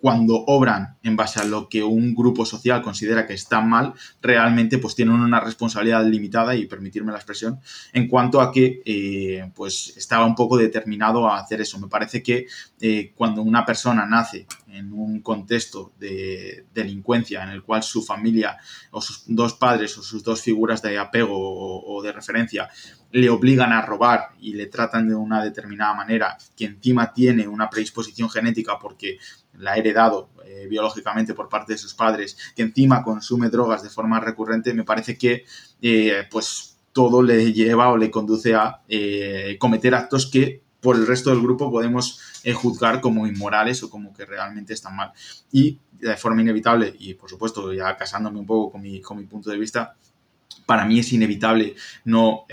cuando obran en base a lo que un grupo social considera que está mal, realmente pues tienen una responsabilidad limitada, y permitirme la expresión, en cuanto a que eh, pues estaba un poco determinado a hacer eso. Me parece que eh, cuando una persona nace en un contexto de delincuencia en el cual su familia o sus dos padres o sus dos figuras de apego o de referencia le obligan a robar y le tratan de una determinada manera, que encima tiene una predisposición genética porque la ha heredado eh, biológicamente por parte de sus padres, que encima consume drogas de forma recurrente, me parece que eh, pues todo le lleva o le conduce a eh, cometer actos que por el resto del grupo podemos juzgar como inmorales o como que realmente están mal. Y de forma inevitable, y por supuesto ya casándome un poco con mi, con mi punto de vista, para mí es inevitable no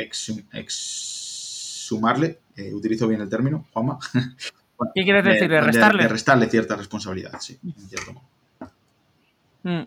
exhumarle, utilizo bien el término, Juanma, ¿Qué quieres decir? ¿De restarle? De, restarle cierta responsabilidad, sí, en cierto modo. Mm.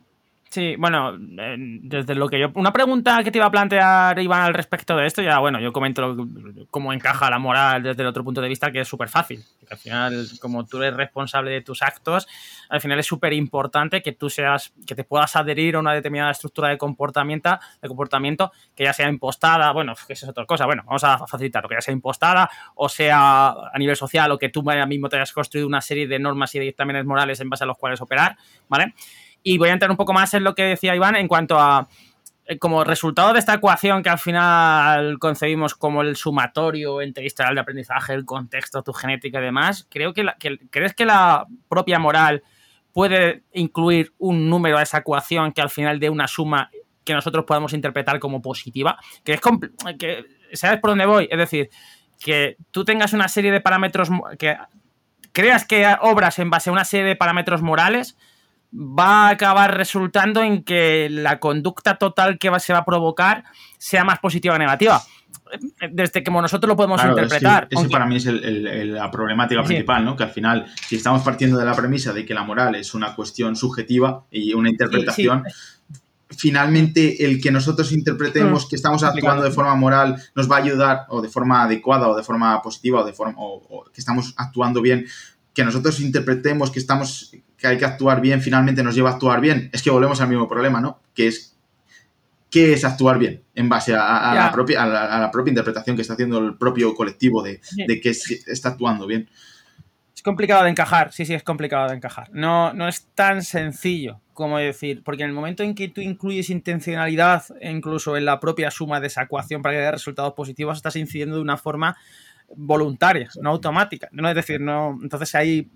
Sí, bueno, desde lo que yo. Una pregunta que te iba a plantear, Iván, al respecto de esto, ya bueno, yo comento cómo encaja la moral desde el otro punto de vista, que es súper fácil. al final, como tú eres responsable de tus actos, al final es súper importante que tú seas, que te puedas adherir a una determinada estructura de comportamiento, de comportamiento que ya sea impostada, bueno, que eso es otra cosa, bueno, vamos a facilitarlo, que ya sea impostada o sea a nivel social o que tú mismo te hayas construido una serie de normas y de dictámenes morales en base a los cuales operar, ¿vale? Y voy a entrar un poco más en lo que decía Iván en cuanto a eh, como resultado de esta ecuación que al final concebimos como el sumatorio entre historial de aprendizaje, el contexto, tu genética y demás, creo que, ¿crees que la propia moral puede incluir un número a esa ecuación que al final dé una suma que nosotros podamos interpretar como positiva? Que es que, ¿Sabes por dónde voy? Es decir, que tú tengas una serie de parámetros, que creas que obras en base a una serie de parámetros morales, va a acabar resultando en que la conducta total que se va a provocar sea más positiva o negativa. Desde que nosotros lo podemos interpretar. ese para mí es la problemática principal, ¿no? Que al final, si estamos partiendo de la premisa de que la moral es una cuestión subjetiva y una interpretación, finalmente el que nosotros interpretemos mm. que estamos actuando de forma moral nos va a ayudar, o de forma adecuada, o de forma positiva, o de forma o que estamos actuando bien, que nosotros interpretemos que estamos que hay que actuar bien, finalmente nos lleva a actuar bien, es que volvemos al mismo problema, ¿no? Que es qué es actuar bien en base a, la, propia, a, la, propia interpretación que está haciendo el propio colectivo de, que está actuando bien. Es complicado de encajar, sí, sí, es complicado de encajar. No, no es tan sencillo como decir, porque en el momento en que tú incluyes intencionalidad, incluso en la propia suma de esa ecuación para que dé resultados positivos, estás incidiendo de una forma voluntaria, no automática. No es decir, no. Entonces ahí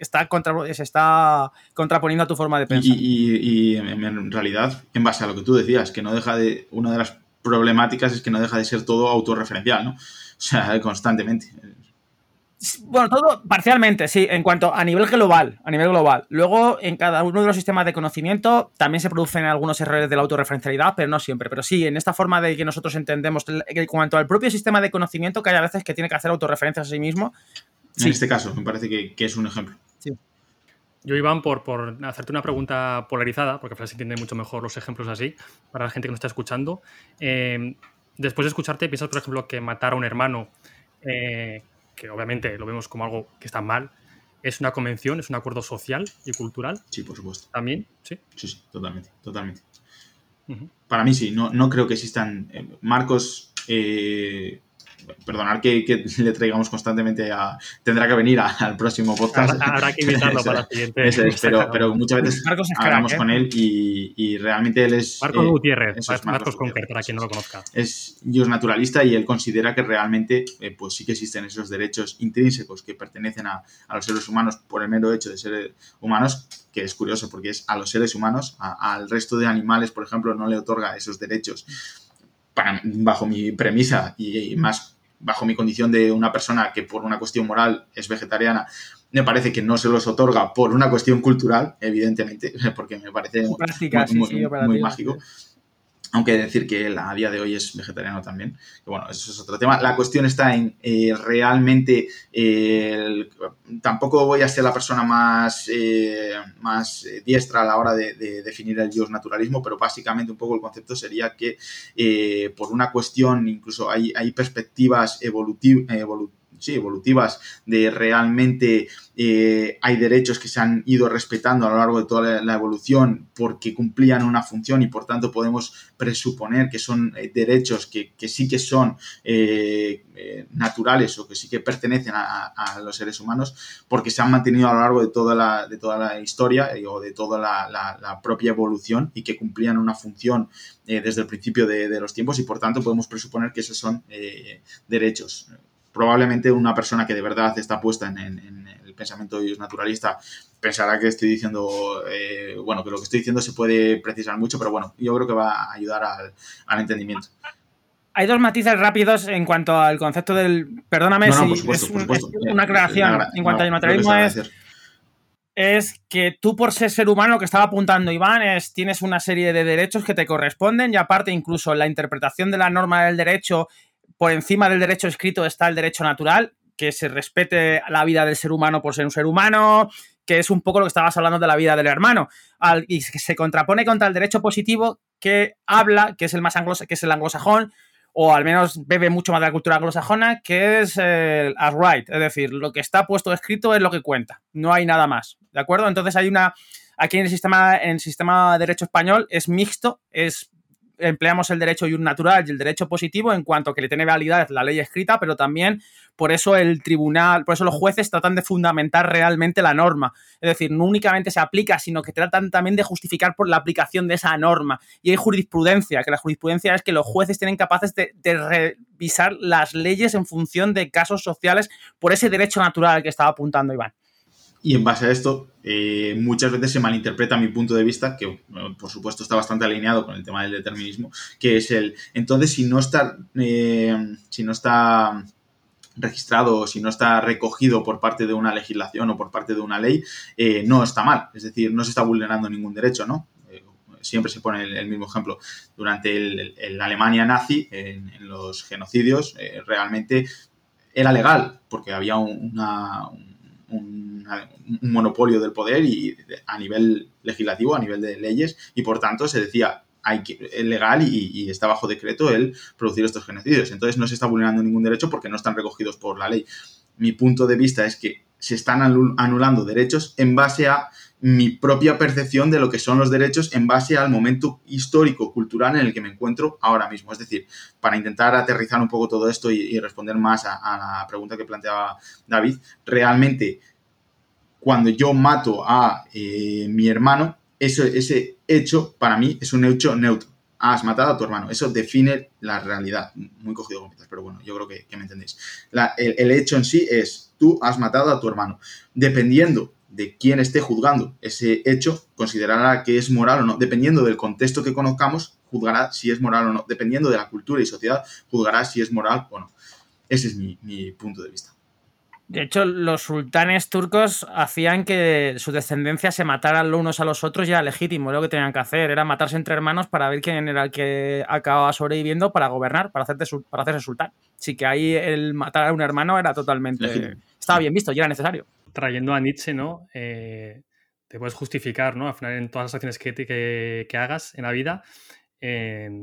está se está contraponiendo a tu forma de pensar. Y, en realidad, en base a lo que tú decías, que no deja de. Una de las problemáticas es que no deja de ser todo autorreferencial, ¿no? O sea, constantemente. Bueno, todo parcialmente, sí, en cuanto a nivel global, a nivel global. Luego, en cada uno de los sistemas de conocimiento también se producen algunos errores de la autorreferencialidad, pero no siempre. Pero sí, en esta forma de que nosotros entendemos en cuanto al propio sistema de conocimiento, que hay a veces que tiene que hacer autorreferencias a sí mismo. En este caso, me parece que, es un ejemplo. Yo, Iván, por, por hacerte una pregunta polarizada, porque al se entiende mucho mejor los ejemplos así, para la gente que nos está escuchando. Eh, después de escucharte, piensas, por ejemplo, que matar a un hermano eh, que obviamente lo vemos como algo que está mal, es una convención, es un acuerdo social y cultural. Sí, por supuesto. También, sí. Sí, sí, totalmente, totalmente. Para mí sí, no, no creo que existan eh, marcos eh, perdonar que, le traigamos constantemente a. Tendrá que venir al próximo podcast. Habrá que invitarlo para la siguiente. pero, muchas veces hablamos con ¿eh? él y, realmente él es. Marcos eh, Gutiérrez, Marcos, Conker, para quien no lo conozca. Es Dios naturalista y él considera que realmente eh, pues sí que existen esos derechos intrínsecos que pertenecen a, los seres humanos por el mero hecho de ser humanos, que es curioso porque es a los seres humanos, al resto de animales, por ejemplo, no le otorga esos derechos. bajo mi premisa y más bajo mi condición de una persona que por una cuestión moral es vegetariana, me parece que no se los otorga por una cuestión cultural, evidentemente, porque me parece muy, mágico aunque decir que a día de hoy es vegetariano también. bueno, eso es otro tema. La cuestión está en eh, realmente, tampoco voy a ser la persona más, eh, más eh, diestra a la hora de, definir el naturalismo, pero básicamente un poco el concepto sería que por una cuestión, incluso hay, hay perspectivas evolutivas, sí, evolutivas de realmente eh, hay derechos que se han ido respetando a lo largo de toda la, evolución porque cumplían una función y por tanto podemos presuponer que son eh, derechos que, sí que son eh, naturales o que sí que pertenecen a, los seres humanos porque se han mantenido a lo largo de toda la, de toda la historia o de toda la, propia evolución y que cumplían una función desde el principio de, los tiempos y por tanto podemos presuponer que esos son derechos probablemente una persona que de verdad está puesta en, el pensamiento naturalista pensará que estoy diciendo, eh, bueno, que lo que estoy diciendo se puede precisar mucho, pero bueno, yo creo que va a ayudar al, entendimiento. Hay dos matices rápidos en cuanto al concepto del. Perdóname si es, una aclaración en cuanto al materialismo es, es que tú por ser ser humano, que estaba apuntando Iván, es, tienes una serie de derechos que te corresponden y aparte incluso la interpretación de la norma del derecho por encima del derecho escrito está el derecho natural, que se respete la vida del ser humano por ser un ser humano, que es un poco lo que estabas hablando de la vida del hermano, y que se contrapone contra el derecho positivo que habla, que es el más que es el anglosajón, o al menos bebe mucho más de la cultura anglosajona, que es el as right, es decir, lo que está puesto escrito es lo que cuenta, no hay nada más, ¿de acuerdo? Entonces hay una, aquí en el sistema, en el sistema de derecho español es mixto, es empleamos el derecho natural y el derecho positivo en cuanto que le tiene validad la ley escrita, pero también por eso el tribunal, por eso los jueces tratan de fundamentar realmente la norma. Es decir, no únicamente se aplica, sino que tratan también de justificar por la aplicación de esa norma. Y hay jurisprudencia, que la jurisprudencia es que los jueces tienen capaces de, de revisar las leyes en función de casos sociales por ese derecho natural al que estaba apuntando Iván. Y en base a esto, eh, muchas veces se malinterpreta mi punto de vista, que por supuesto está bastante alineado con el tema del determinismo, que es el, entonces si no está, eh, si no está registrado o si no está recogido por parte de una legislación o por parte de una ley, eh, no está mal, es decir, no se está vulnerando ningún derecho, ¿no? siempre se pone el, mismo ejemplo. Durante la Alemania nazi, en, los genocidios, realmente era legal, porque había una, un, monopolio del poder y a nivel legislativo, a nivel de leyes, y por tanto se decía hay que, es legal y, está bajo decreto el producir estos genocidios. Entonces no se está vulnerando ningún derecho porque no están recogidos por la ley. Mi punto de vista es que se están anulando derechos en base a mi propia percepción de lo que son los derechos en base al momento histórico, cultural en el que me encuentro ahora mismo. Es decir, para intentar aterrizar un poco todo esto y, responder más a, la pregunta que planteaba David, realmente cuando yo mato a eh, mi hermano, eso, ese hecho para mí es un hecho neutro. has matado a tu hermano. Eso define la realidad. Muy cogido con pero bueno, yo creo que, me entendéis. el hecho en sí es, tú has matado a tu hermano. Dependiendo de quién esté juzgando ese hecho, considerará que es moral o no. Dependiendo del contexto que conozcamos, juzgará si es moral o no. Dependiendo de la cultura y sociedad, juzgará si es moral o no. Ese es mi, punto de vista. De hecho, los sultanes turcos hacían que su descendencia se mataran los unos a los otros y era legítimo. Lo que tenían que hacer era matarse entre hermanos para ver quién era el que acababa sobreviviendo para gobernar, para, hacerte, para hacerse sultán. Así que ahí el matar a un hermano era totalmente. Estaba bien visto y era necesario trayendo a Nietzsche, ¿no? Eh, te puedes justificar, ¿no? Al final en todas las acciones que, que, hagas en la vida,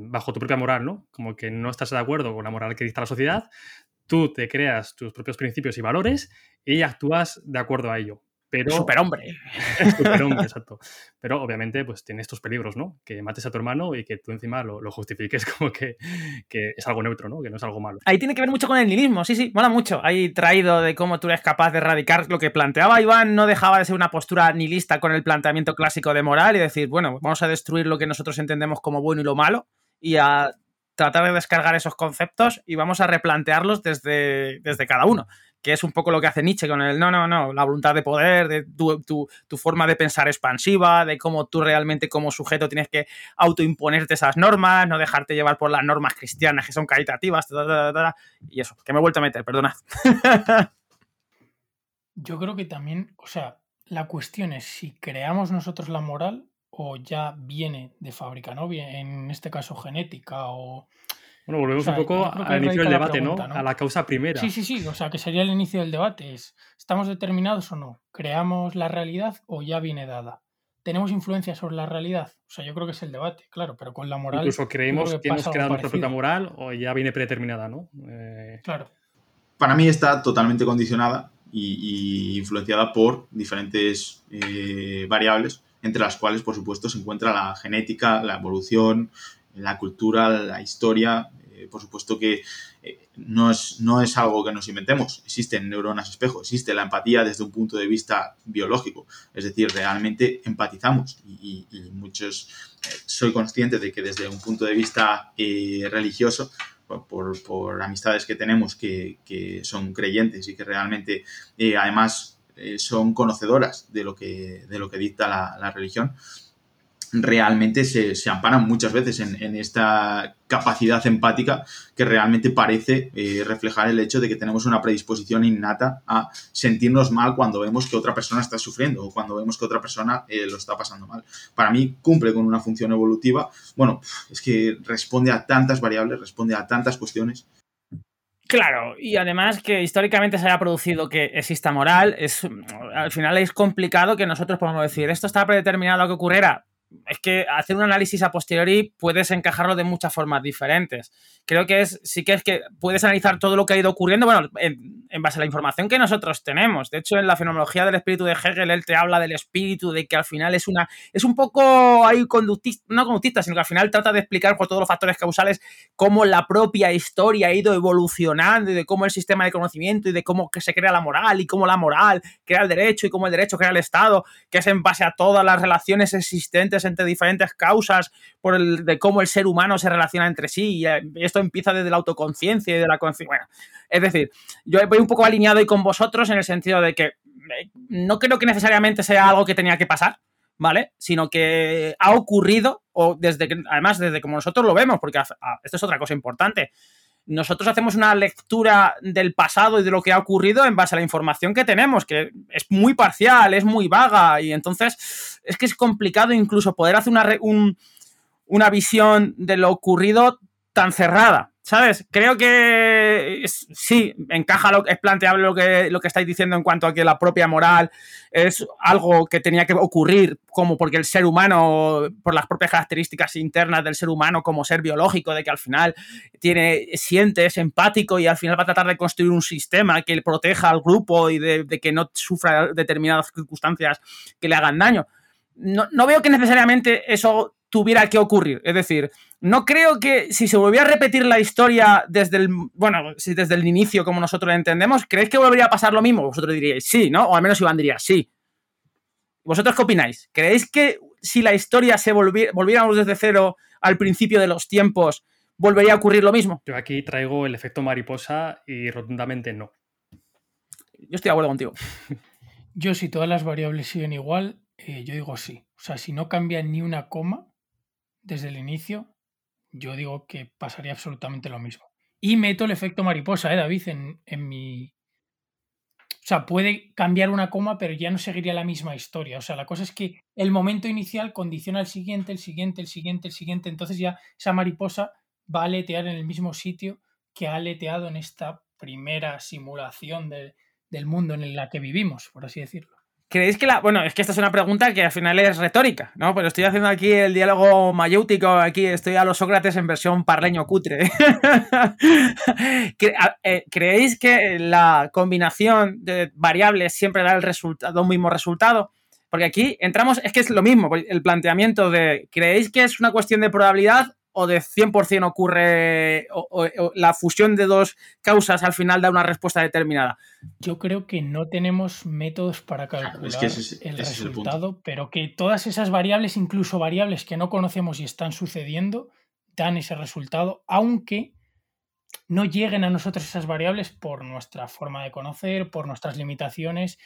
bajo tu propia moral, ¿no? Como que no estás de acuerdo con la moral que dicta la sociedad, tú te creas tus propios principios y valores y actúas de acuerdo a ello. Pero, superhombre. superhombre, exacto. Pero obviamente, pues tiene estos peligros, ¿no? Que mates a tu hermano y que tú encima lo, justifiques como que, es algo neutro, ¿no? Que no es algo malo. Ahí tiene que ver mucho con el nihilismo, sí, sí, mola mucho. Ahí traído de cómo tú eres capaz de erradicar lo que planteaba Iván, no dejaba de ser una postura nihilista con el planteamiento clásico de moral y decir, bueno, vamos a destruir lo que nosotros entendemos como bueno y lo malo y a tratar de descargar esos conceptos y vamos a replantearlos desde, desde cada uno que es un poco lo que hace Nietzsche con el no, no, no, la voluntad de poder, de tu, forma de pensar expansiva, de cómo tú realmente como sujeto tienes que autoimponerte esas normas, no dejarte llevar por las normas cristianas que son caritativas, y eso, que me he vuelto a meter, perdonad. Yo creo que también, o sea, la cuestión es si creamos nosotros la moral o ya viene de fábrica, ¿no? En este caso genética o bueno, volvemos un poco al inicio del debate, ¿no? A la causa primera. Sí, sí, sí. O sea, que sería el inicio del debate. ¿Estamos determinados o no? ¿Creamos la realidad o ya viene dada? ¿Tenemos influencia sobre la realidad? O sea, yo creo que es el debate, claro, pero con la moral. Incluso creemos que, hemos creado nuestra propia moral o ya viene predeterminada, ¿no? Eh, claro. Para mí está totalmente condicionada y, influenciada por diferentes eh, variables, entre las cuales, por supuesto, se encuentra la genética, la evolución, la cultura, la historia, eh, por supuesto que eh, no, es, no es algo que nos inventemos. Existen neuronas espejo, existe la empatía desde un punto de vista biológico. Es decir, realmente empatizamos y, muchos eh, soy consciente de que desde un punto de vista religioso, por, amistades que tenemos que, son creyentes y que realmente además son conocedoras de lo que, de lo que dicta la religión, realmente se, amparan muchas veces en, esta capacidad empática que realmente parece eh, reflejar el hecho de que tenemos una predisposición innata a sentirnos mal cuando vemos que otra persona está sufriendo o cuando vemos que otra persona eh, lo está pasando mal. Para mí cumple con una función evolutiva. Bueno, es que responde a tantas variables, responde a tantas cuestiones. Claro, y además que históricamente se haya producido que exista moral, es al final es complicado que nosotros podamos decir esto está predeterminado a que ocurriera es que hacer un análisis a posteriori puedes encajarlo de muchas formas diferentes. Creo que es, sí que es que puedes analizar todo lo que ha ido ocurriendo, bueno, en, base a la información que nosotros tenemos. De hecho, en la fenomenología del espíritu de Hegel, él te habla del espíritu, de que al final es una, es un poco ahí conductista, no conductista, sino que al final trata de explicar por todos los factores causales cómo la propia historia ha ido evolucionando y de cómo el sistema de conocimiento y de cómo se crea la moral y cómo la moral crea el derecho y cómo el derecho crea el Estado, que es en base a todas las relaciones existentes entre diferentes causas por el, de cómo el ser humano se relaciona entre sí. Y eh, esto empieza desde la autoconciencia y de la conciencia. Bueno, es decir, yo voy un poco alineado y con vosotros en el sentido de que eh, no creo que necesariamente sea algo que tenía que pasar, ¿vale? Sino que ha ocurrido, o desde que, además, desde como nosotros lo vemos, porque esto es otra cosa importante nosotros hacemos una lectura del pasado y de lo que ha ocurrido en base a la información que tenemos, que es muy parcial, es muy vaga, y entonces es que es complicado incluso poder hacer una, una visión de lo ocurrido tan cerrada. ¿Sabes? Creo que sí, encaja, lo, es planteable lo que, lo que estáis diciendo en cuanto a que la propia moral es algo que tenía que ocurrir, como porque el ser humano, por las propias características internas del ser humano como ser biológico, de que al final tiene, siente, es empático y al final va a tratar de construir un sistema que proteja al grupo y de, de que no sufra determinadas circunstancias que le hagan daño. No, no veo que necesariamente eso tuviera que ocurrir. Es decir, no creo que si se volviera a repetir la historia desde el, bueno, si desde el inicio como nosotros la entendemos, ¿creéis que volvería a pasar lo mismo? Vosotros diríais sí, ¿no? O al menos Iván diría sí. ¿Vosotros qué opináis? ¿Creéis que si la historia se volviera, volviéramos desde cero al principio de los tiempos, volvería a ocurrir lo mismo? Yo aquí traigo el efecto mariposa y rotundamente no. Yo estoy de acuerdo contigo. Yo si todas las variables siguen igual, eh, yo digo sí. O sea, si no cambia ni una coma desde el inicio, yo digo que pasaría absolutamente lo mismo. Y meto el efecto mariposa, ¿eh, David? En, en mi. O sea, puede cambiar una coma, pero ya no seguiría la misma historia. O sea, la cosa es que el momento inicial condiciona al siguiente, el siguiente, el siguiente, el siguiente. Entonces ya esa mariposa va a aletear en el mismo sitio que ha aleteado en esta primera simulación del mundo en la que vivimos, por así decirlo. ¿Creéis que la.? Bueno, es que esta es una pregunta que al final es retórica, ¿no? Pero estoy haciendo aquí el diálogo mayéutico, aquí estoy a los Sócrates en versión parleño cutre. Eh, ¿Creéis que la combinación de variables siempre da el resultado, un mismo resultado? Porque aquí entramos, es que es lo mismo, el planteamiento de, ¿creéis que es una cuestión de probabilidad o de 100% ocurre o, la fusión de dos causas al final da una respuesta determinada? Yo creo que no tenemos métodos para calcular el resultado, pero que todas esas variables, incluso variables que no conocemos y están sucediendo, dan ese resultado, aunque no lleguen a nosotros esas variables por nuestra forma de conocer, por nuestras limitaciones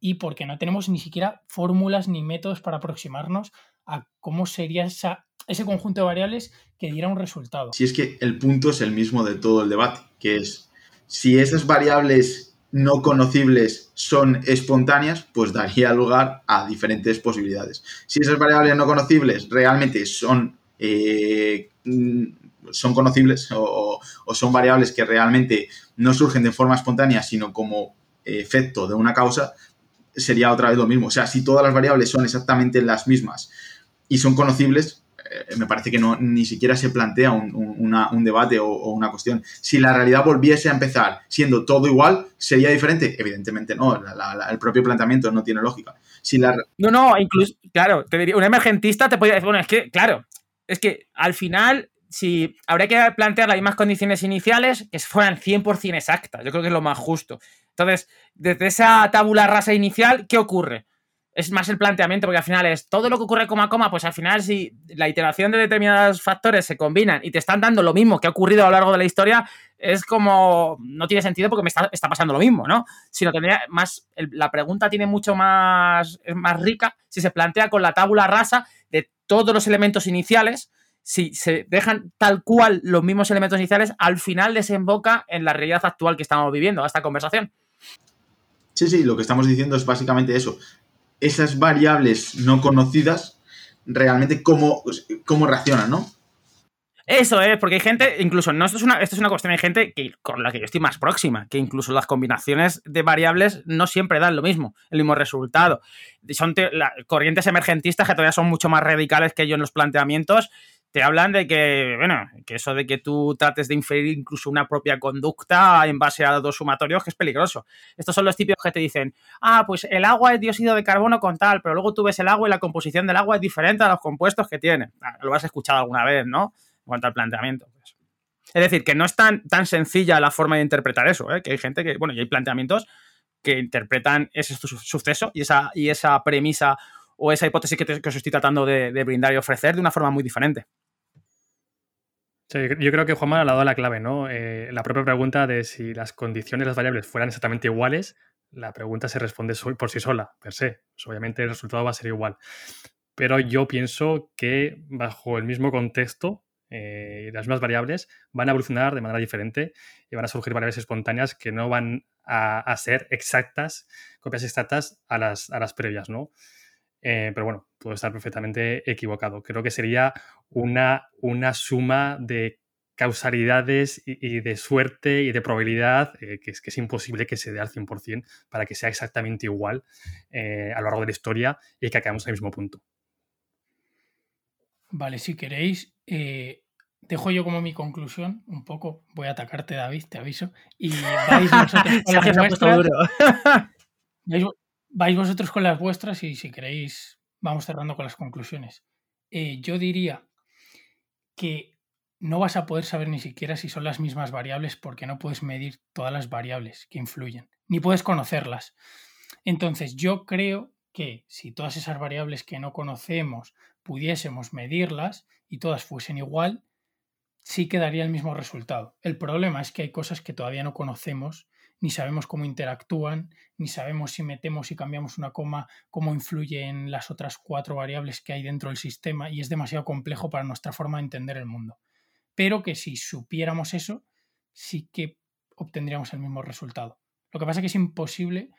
y porque no tenemos ni siquiera fórmulas ni métodos para aproximarnos a cómo sería esa ese conjunto de variables que diera un resultado. Si es que el punto es el mismo de todo el debate, que es si esas variables no conocibles son espontáneas, pues daría lugar a diferentes posibilidades. Si esas variables no conocibles realmente son, eh, son conocibles o, son variables que realmente no surgen de forma espontánea, sino como efecto de una causa, sería otra vez lo mismo. O sea, si todas las variables son exactamente las mismas y son conocibles, me parece que no, ni siquiera se plantea un, debate o, una cuestión. Si la realidad volviese a empezar siendo todo igual, ¿sería diferente? Evidentemente no, el propio planteamiento no tiene lógica. Si la... No, no, incluso, claro, te diría, un emergentista te podría decir, bueno, es que, claro, es que al final, si habría que plantear las mismas condiciones iniciales que fueran 100% exactas, yo creo que es lo más justo. Entonces, desde esa tabula rasa inicial, ¿qué ocurre? Es más el planteamiento, porque al final es todo lo que ocurre coma a coma, pues al final si la iteración de determinados factores se combinan y te están dando lo mismo que ha ocurrido a lo largo de la historia, es como, no tiene sentido porque me está, pasando lo mismo, ¿no? Sino tendría más, la pregunta tiene mucho más, más rica si se plantea con la tabula rasa de todos los elementos iniciales, si se dejan tal cual los mismos elementos iniciales, al final desemboca en la realidad actual que estamos viviendo, esta conversación. Sí, sí, lo que estamos diciendo es básicamente eso esas variables no conocidas realmente cómo, cómo reaccionan, ¿no? Eso es, porque hay gente, incluso, no, esto es una, esto es una cuestión, hay gente que, con la que yo estoy más próxima, que incluso las combinaciones de variables no siempre dan lo mismo, el mismo resultado. Son corrientes emergentistas que todavía son mucho más radicales que yo en los planteamientos, te hablan de que, bueno, que eso de que tú trates de inferir incluso una propia conducta en base a dos sumatorios, que es peligroso. Estos son los típicos que te dicen, ah, pues el agua es dióxido de carbono con tal, pero luego tú ves el agua y la composición del agua es diferente a los compuestos que tiene. Ah, lo has escuchado alguna vez, ¿no? En cuanto al planteamiento. Pues. Es decir, que no es tan, tan sencilla la forma de interpretar eso, ¿eh? que hay gente que, bueno, y hay planteamientos que interpretan ese suceso y esa, y esa premisa o esa hipótesis que, os estoy tratando de brindar y ofrecer de una forma muy diferente yo creo que Juanma ha dado la clave, ¿no? Eh, la propia pregunta de si las condiciones las variables fueran exactamente iguales, la pregunta se responde por sí sola, per se. Pues obviamente el resultado va a ser igual. Pero yo pienso que bajo el mismo contexto, eh, las mismas variables van a evolucionar de manera diferente y van a surgir variables espontáneas que no van a, ser exactas, copias exactas a las, a las previas, ¿no? Eh, pero bueno, puedo estar perfectamente equivocado. Creo que sería una, una suma de causalidades y, de suerte y de probabilidad eh, que, es, que es imposible que se dé al 100% para que sea exactamente igual eh, a lo largo de la historia y que acabemos en el mismo punto. Vale, si queréis, dejo yo como mi conclusión, un poco, voy a atacarte David, te aviso, y vais vosotros con las vuestras, vais vosotros con las vuestras y si queréis vamos cerrando con las conclusiones. Eh, yo diría que no vas a poder saber ni siquiera si son las mismas variables porque no puedes medir todas las variables que influyen, ni puedes conocerlas. Entonces yo creo que si todas esas variables que no conocemos pudiésemos medirlas y todas fuesen igual, sí quedaría el mismo resultado. El problema es que hay cosas que todavía no conocemos ni sabemos cómo interactúan, ni sabemos si metemos y cambiamos una coma, cómo influye en las otras cuatro variables que hay dentro del sistema y es demasiado complejo para nuestra forma de entender el mundo. Pero que si supiéramos eso, sí que obtendríamos el mismo resultado. Lo que pasa es que es imposible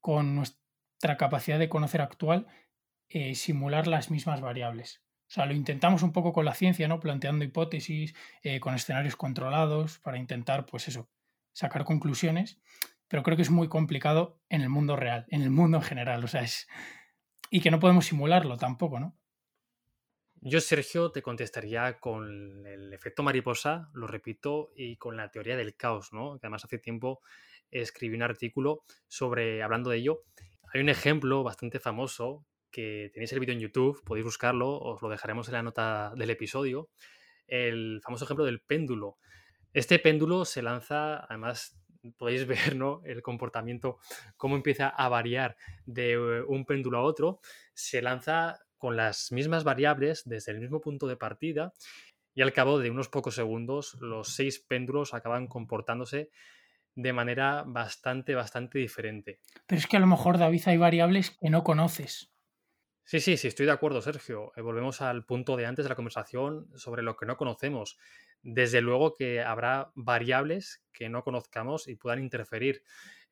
con nuestra capacidad de conocer actual eh, simular las mismas variables. O sea, lo intentamos un poco con la ciencia, ¿no? Planteando hipótesis, eh, con escenarios controlados, para intentar, pues eso, sacar conclusiones, pero creo que es muy complicado en el mundo real, en el mundo en general, o sea, es... Y que no podemos simularlo tampoco, ¿no? Yo, Sergio, te contestaría con el efecto mariposa, lo repito, y con la teoría del caos, ¿no? Que además hace tiempo escribí un artículo sobre, hablando de ello, hay un ejemplo bastante famoso que tenéis el vídeo en YouTube, podéis buscarlo, os lo dejaremos en la nota del episodio, el famoso ejemplo del péndulo. Este péndulo se lanza, además podéis ver ¿no? el comportamiento, cómo empieza a variar de eh, un péndulo a otro, se lanza con las mismas variables desde el mismo punto de partida y al cabo de unos pocos segundos los seis péndulos acaban comportándose de manera bastante, bastante diferente. Pero es que a lo mejor, David, hay variables que no conoces. Sí, sí, sí, estoy de acuerdo, Sergio. Eh, volvemos al punto de antes de la conversación sobre lo que no conocemos. Desde luego que habrá variables que no conozcamos y puedan interferir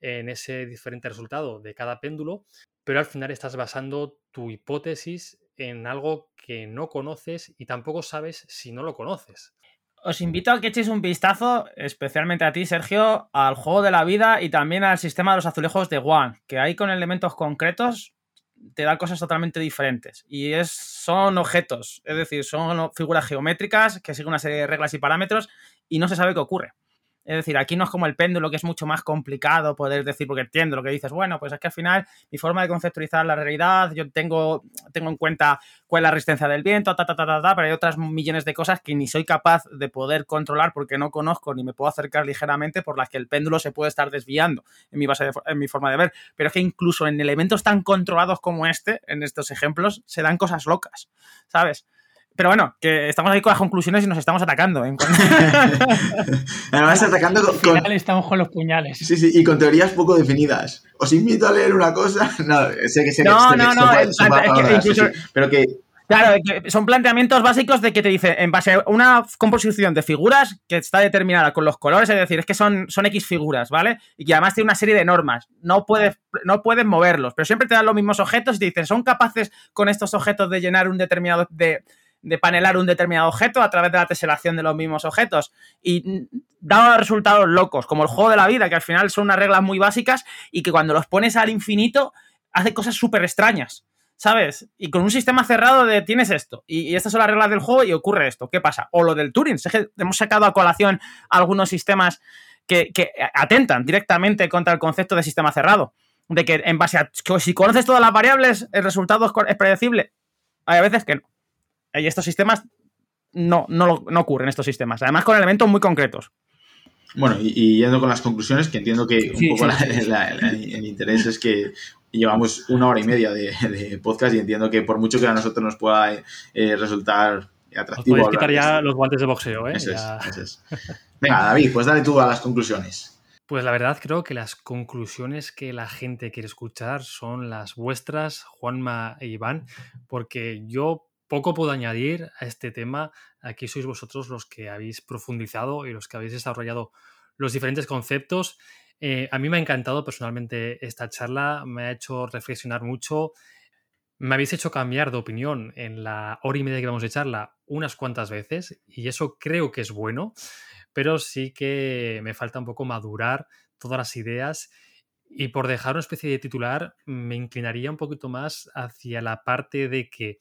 en ese diferente resultado de cada péndulo, pero al final estás basando tu hipótesis en algo que no conoces y tampoco sabes si no lo conoces. Os invito a que echéis un vistazo, especialmente a ti, Sergio, al juego de la vida y también al sistema de los azulejos de One, que ahí con elementos concretos te da cosas totalmente diferentes. Y es, son objetos, es decir, son figuras geométricas que siguen una serie de reglas y parámetros y no se sabe qué ocurre. Es decir, aquí no es como el péndulo, que es mucho más complicado poder decir, porque entiendo lo que dices, bueno, pues es que al final mi forma de conceptualizar la realidad, yo tengo, tengo en cuenta cuál es la resistencia del viento, ta, ta, ta, ta, ta, pero hay otras millones de cosas que ni soy capaz de poder controlar porque no conozco ni me puedo acercar ligeramente por las que el péndulo se puede estar desviando en mi, base en mi forma de ver. Pero es que incluso en elementos tan controlados como este, en estos ejemplos, se dan cosas locas, ¿sabes? Pero bueno, que estamos ahí con las conclusiones y nos estamos atacando. ¿eh? Además, atacando con, Al final estamos con los puñales. Sí, sí, y con teorías poco definidas. Os invito a leer una cosa. No, sé que sé no, que, no, no, es, que incluso, pero que Claro, son planteamientos básicos de que te dice, en base a una composición de figuras que está determinada con los colores, es decir, es que son, son X figuras, ¿vale? Y que además tiene una serie de normas. No puedes, no puedes moverlos, pero siempre te dan los mismos objetos y te dicen, ¿son capaces con estos objetos de llenar un determinado de, de panelar un determinado objeto a través de la teselación de los mismos objetos. Y daba resultados locos, como el juego de la vida, que al final son unas reglas muy básicas y que cuando los pones al infinito hace cosas súper extrañas. ¿Sabes? Y con un sistema cerrado de tienes esto, y, estas son las reglas del juego y ocurre esto. ¿Qué pasa? O lo del Turing. hemos sacado a colación algunos sistemas que, que atentan directamente contra el concepto de sistema cerrado. De que en base a si conoces todas las variables, el resultado es predecible. Hay veces que no. Y estos sistemas no, no, no ocurren, estos sistemas. Además, con elementos muy concretos. Bueno, y, yendo con las conclusiones, que entiendo que un poco el interés es que llevamos una hora y media de, podcast y entiendo que por mucho que a nosotros nos pueda eh, resultar atractivo. Os quitar ya los guantes de boxeo, ¿eh? Eso es, eso es. Venga, David, pues dale tú a las conclusiones. Pues la verdad creo que las conclusiones que la gente quiere escuchar son las vuestras, Juanma e Iván, porque yo poco puedo añadir a este tema. Aquí sois vosotros los que habéis profundizado y los que habéis desarrollado los diferentes conceptos. Eh, a mí me ha encantado personalmente esta charla, me ha hecho reflexionar mucho. Me habéis hecho cambiar de opinión en la hora y media que vamos de charla unas cuantas veces y eso creo que es bueno, pero sí que me falta un poco madurar todas las ideas y por dejar una especie de titular me inclinaría un poquito más hacia la parte de que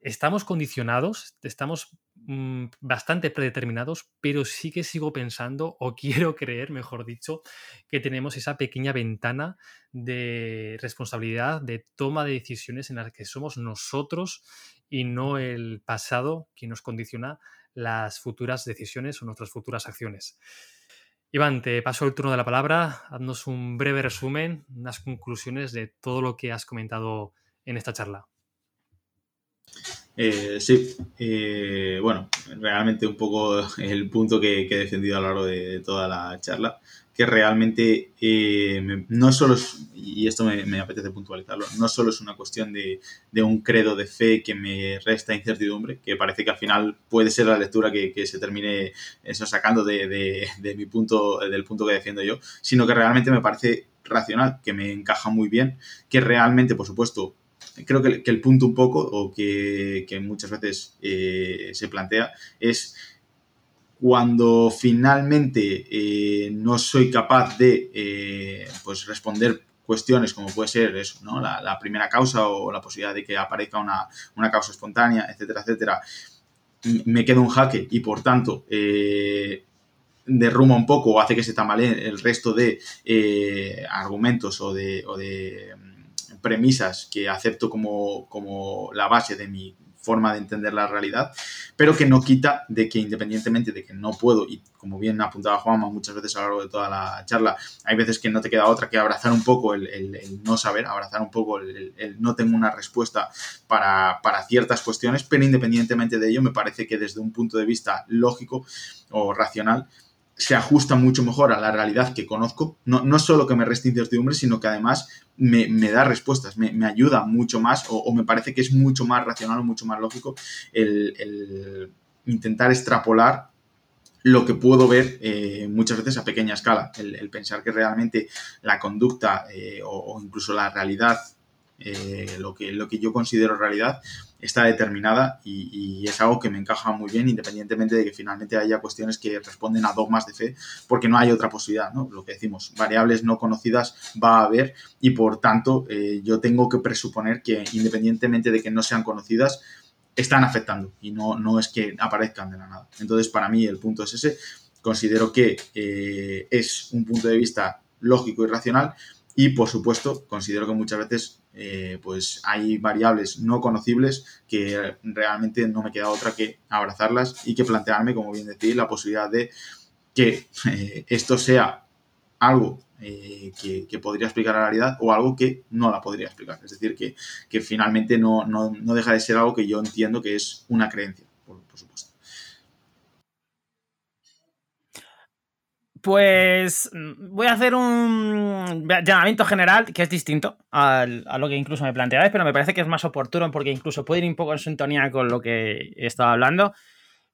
estamos condicionados, estamos mm, bastante predeterminados, pero sí que sigo pensando, o quiero creer, mejor dicho, que tenemos esa pequeña ventana de responsabilidad, de toma de decisiones en las que somos nosotros y no el pasado quien nos condiciona las futuras decisiones o nuestras futuras acciones. Iván, te paso el turno de la palabra. Haznos un breve resumen, unas conclusiones de todo lo que has comentado en esta charla. Eh, sí, eh, bueno, realmente un poco el punto que, he defendido a lo largo de toda la charla, que realmente eh, no solo es, y esto me, apetece puntualizarlo, no solo es una cuestión de, un credo de fe que me resta incertidumbre, que parece que al final puede ser la lectura que, se termine eso sacando de, mi punto, del punto que defiendo yo, sino que realmente me parece racional, que me encaja muy bien, que realmente, por supuesto, creo que, el punto un poco, o que, muchas veces eh, se plantea, es cuando finalmente eh, no soy capaz de eh, pues responder cuestiones como puede ser eso, ¿no? La, primera causa o la posibilidad de que aparezca una, una causa espontánea, etcétera, etcétera, me quedo un jaque y por tanto derruma un poco o hace que se tambaleen el resto de argumentos o de premisas que acepto como, como la base de mi forma de entender la realidad, pero que no quita de que independientemente de que no puedo, y como bien apuntaba Juanma muchas veces a lo largo de toda la charla, hay veces que no te queda otra que abrazar un poco el, no saber, abrazar un poco el, no tengo una respuesta para, para, ciertas cuestiones, pero independientemente de ello, me parece que desde un punto de vista lógico o racional, se ajusta mucho mejor a la realidad que conozco, no, no solo que me reste incertidumbre, sino que además me, da respuestas, me, ayuda mucho más o, me parece que es mucho más racional o mucho más lógico el, intentar extrapolar lo que puedo ver eh, muchas veces a pequeña escala, el, pensar que realmente la conducta eh, o, incluso la realidad, eh, lo, que, lo que yo considero realidad, está determinada y, es algo que me encaja muy bien independientemente de que finalmente haya cuestiones que responden a dogmas de fe porque no hay otra posibilidad, ¿no? Lo que decimos, variables no conocidas va a haber y por tanto eh, yo tengo que presuponer que independientemente de que no sean conocidas, están afectando y no, no es que aparezcan de la nada. Entonces para mí el punto es ese, considero que eh, es un punto de vista lógico y racional y por supuesto considero que muchas veces eh, pues hay variables no conocibles que realmente no me queda otra que abrazarlas y que plantearme, como bien decir, la posibilidad de que eh, esto sea algo eh, que, podría explicar la realidad o algo que no la podría explicar. Es decir, que, finalmente no, deja de ser algo que yo entiendo que es una creencia, por supuesto. Pues voy a hacer un llamamiento general que es distinto a lo que incluso me planteabais, pero me parece que es más oportuno porque incluso puede ir un poco en sintonía con lo que he estado hablando.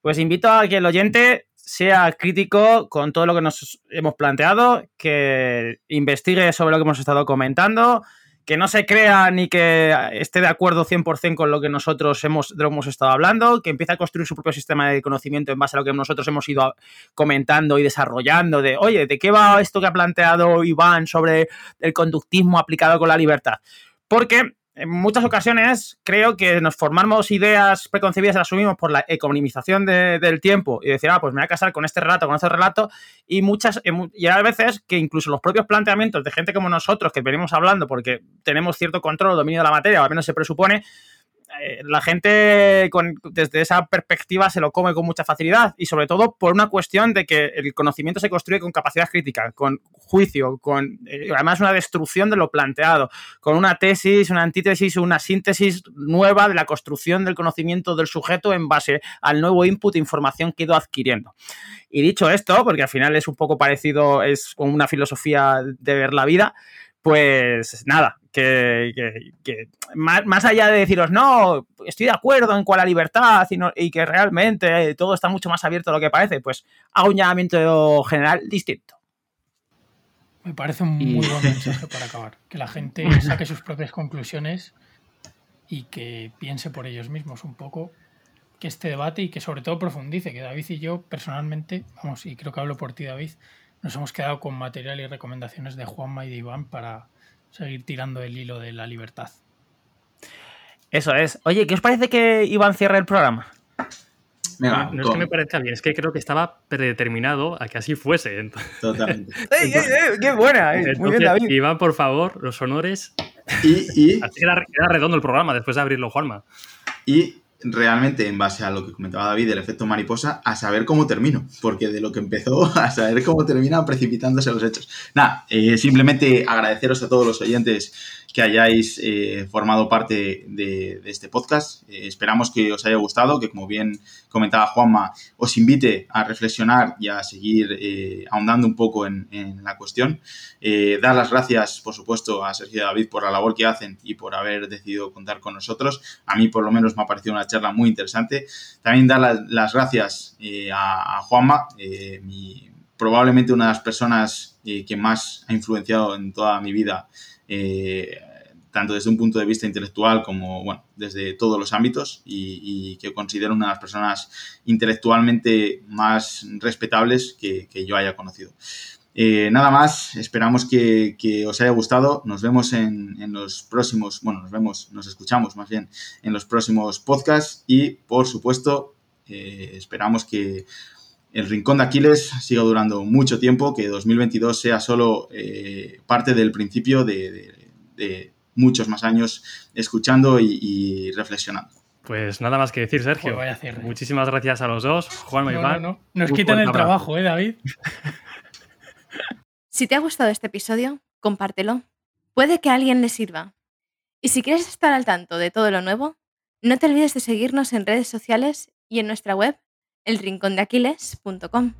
Pues invito a que el oyente sea crítico con todo lo que nos hemos planteado, que investigue sobre lo que hemos estado comentando, que no se crea ni que esté de acuerdo 100% con lo que nosotros hemos, hemos estado hablando, que empiece a construir su propio sistema de conocimiento en base a lo que nosotros hemos ido comentando y desarrollando, de, oye, ¿de qué va esto que ha planteado Iván sobre el conductismo aplicado con la libertad? Porque en muchas ocasiones creo que nos formamos ideas preconcebidas las asumimos por la economización del tiempo y decir, ah, pues me voy a casar con este relato, con este relato, y muchas, y hay veces que incluso los propios planteamientos de gente como nosotros que venimos hablando porque tenemos cierto control o dominio de la materia, o al menos se presupone, eh, la gente desde esa perspectiva se lo come con mucha facilidad y sobre todo por una cuestión de que el conocimiento se construye con capacidad crítica, con juicio, con eh, además una destrucción de lo planteado, con una tesis, una antítesis, una síntesis nueva de la construcción del conocimiento del sujeto en base al nuevo input de información que ha ido adquiriendo. Y dicho esto, porque al final es un poco parecido, es como una filosofía de ver la vida, pues nada, que, más, allá de deciros, no, estoy de acuerdo en cuál la libertad y, que realmente todo está mucho más abierto de lo que parece, pues hago un llamamiento general distinto. Me parece un muy buen mensaje para acabar. Que la gente saque sus propias conclusiones y que piense por ellos mismos un poco que este debate y que sobre todo profundice, que David y yo personalmente, vamos, y creo que hablo por ti David, nos hemos quedado con material y recomendaciones de Juanma y de Iván para seguir tirando el hilo de la libertad. Eso es. Oye, ¿qué os parece que Iván cierre el programa? no, es que me parezca bien, es que creo que estaba predeterminado a que así fuese. Totalmente. ¡Qué buena! Eh. Muy bien, David. Iván, por favor, los honores. Y, Así era, redondo el programa después de abrirlo, Juanma. Y realmente, en base a lo que comentaba David, el efecto mariposa, a saber cómo termino, porque de lo que empezó a saber cómo termina precipitándose los hechos. Nada, eh, simplemente agradeceros a todos los oyentes que hayáis eh, formado parte de, este podcast. Eh, esperamos que os haya gustado, que como bien comentaba Juanma, os invite a reflexionar y a seguir eh, ahondando un poco en, la cuestión. dar las gracias, por supuesto, a Sergio y David por la labor que hacen y por haber decidido contar con nosotros. A mí, por lo menos, me ha parecido una charla muy interesante. También dar las, gracias a, a, Juanma, probablemente una de las personas que más ha influenciado en toda mi vida eh, tanto desde un punto de vista intelectual como, bueno, desde todos los ámbitos y, que considero una de las personas intelectualmente más respetables que, yo haya conocido. Eh, nada más, esperamos que, os haya gustado. Nos vemos en, los próximos, bueno, nos vemos, nos escuchamos más bien en los próximos podcasts y, por supuesto, eh, esperamos que el Rincón de Aquiles siga durando mucho tiempo, que 2022 sea solo eh, parte del principio de, muchos más años escuchando y, reflexionando. Pues nada más que decir, Sergio. Muchísimas gracias a los dos, Juan y Iván. Nos quitan el trabajo, ¿eh, David? si te ha gustado este episodio, compártelo. Puede que a alguien le sirva. Y si quieres estar al tanto de todo lo nuevo, no te olvides de seguirnos en redes sociales y en nuestra web elrincondeaquiles.com.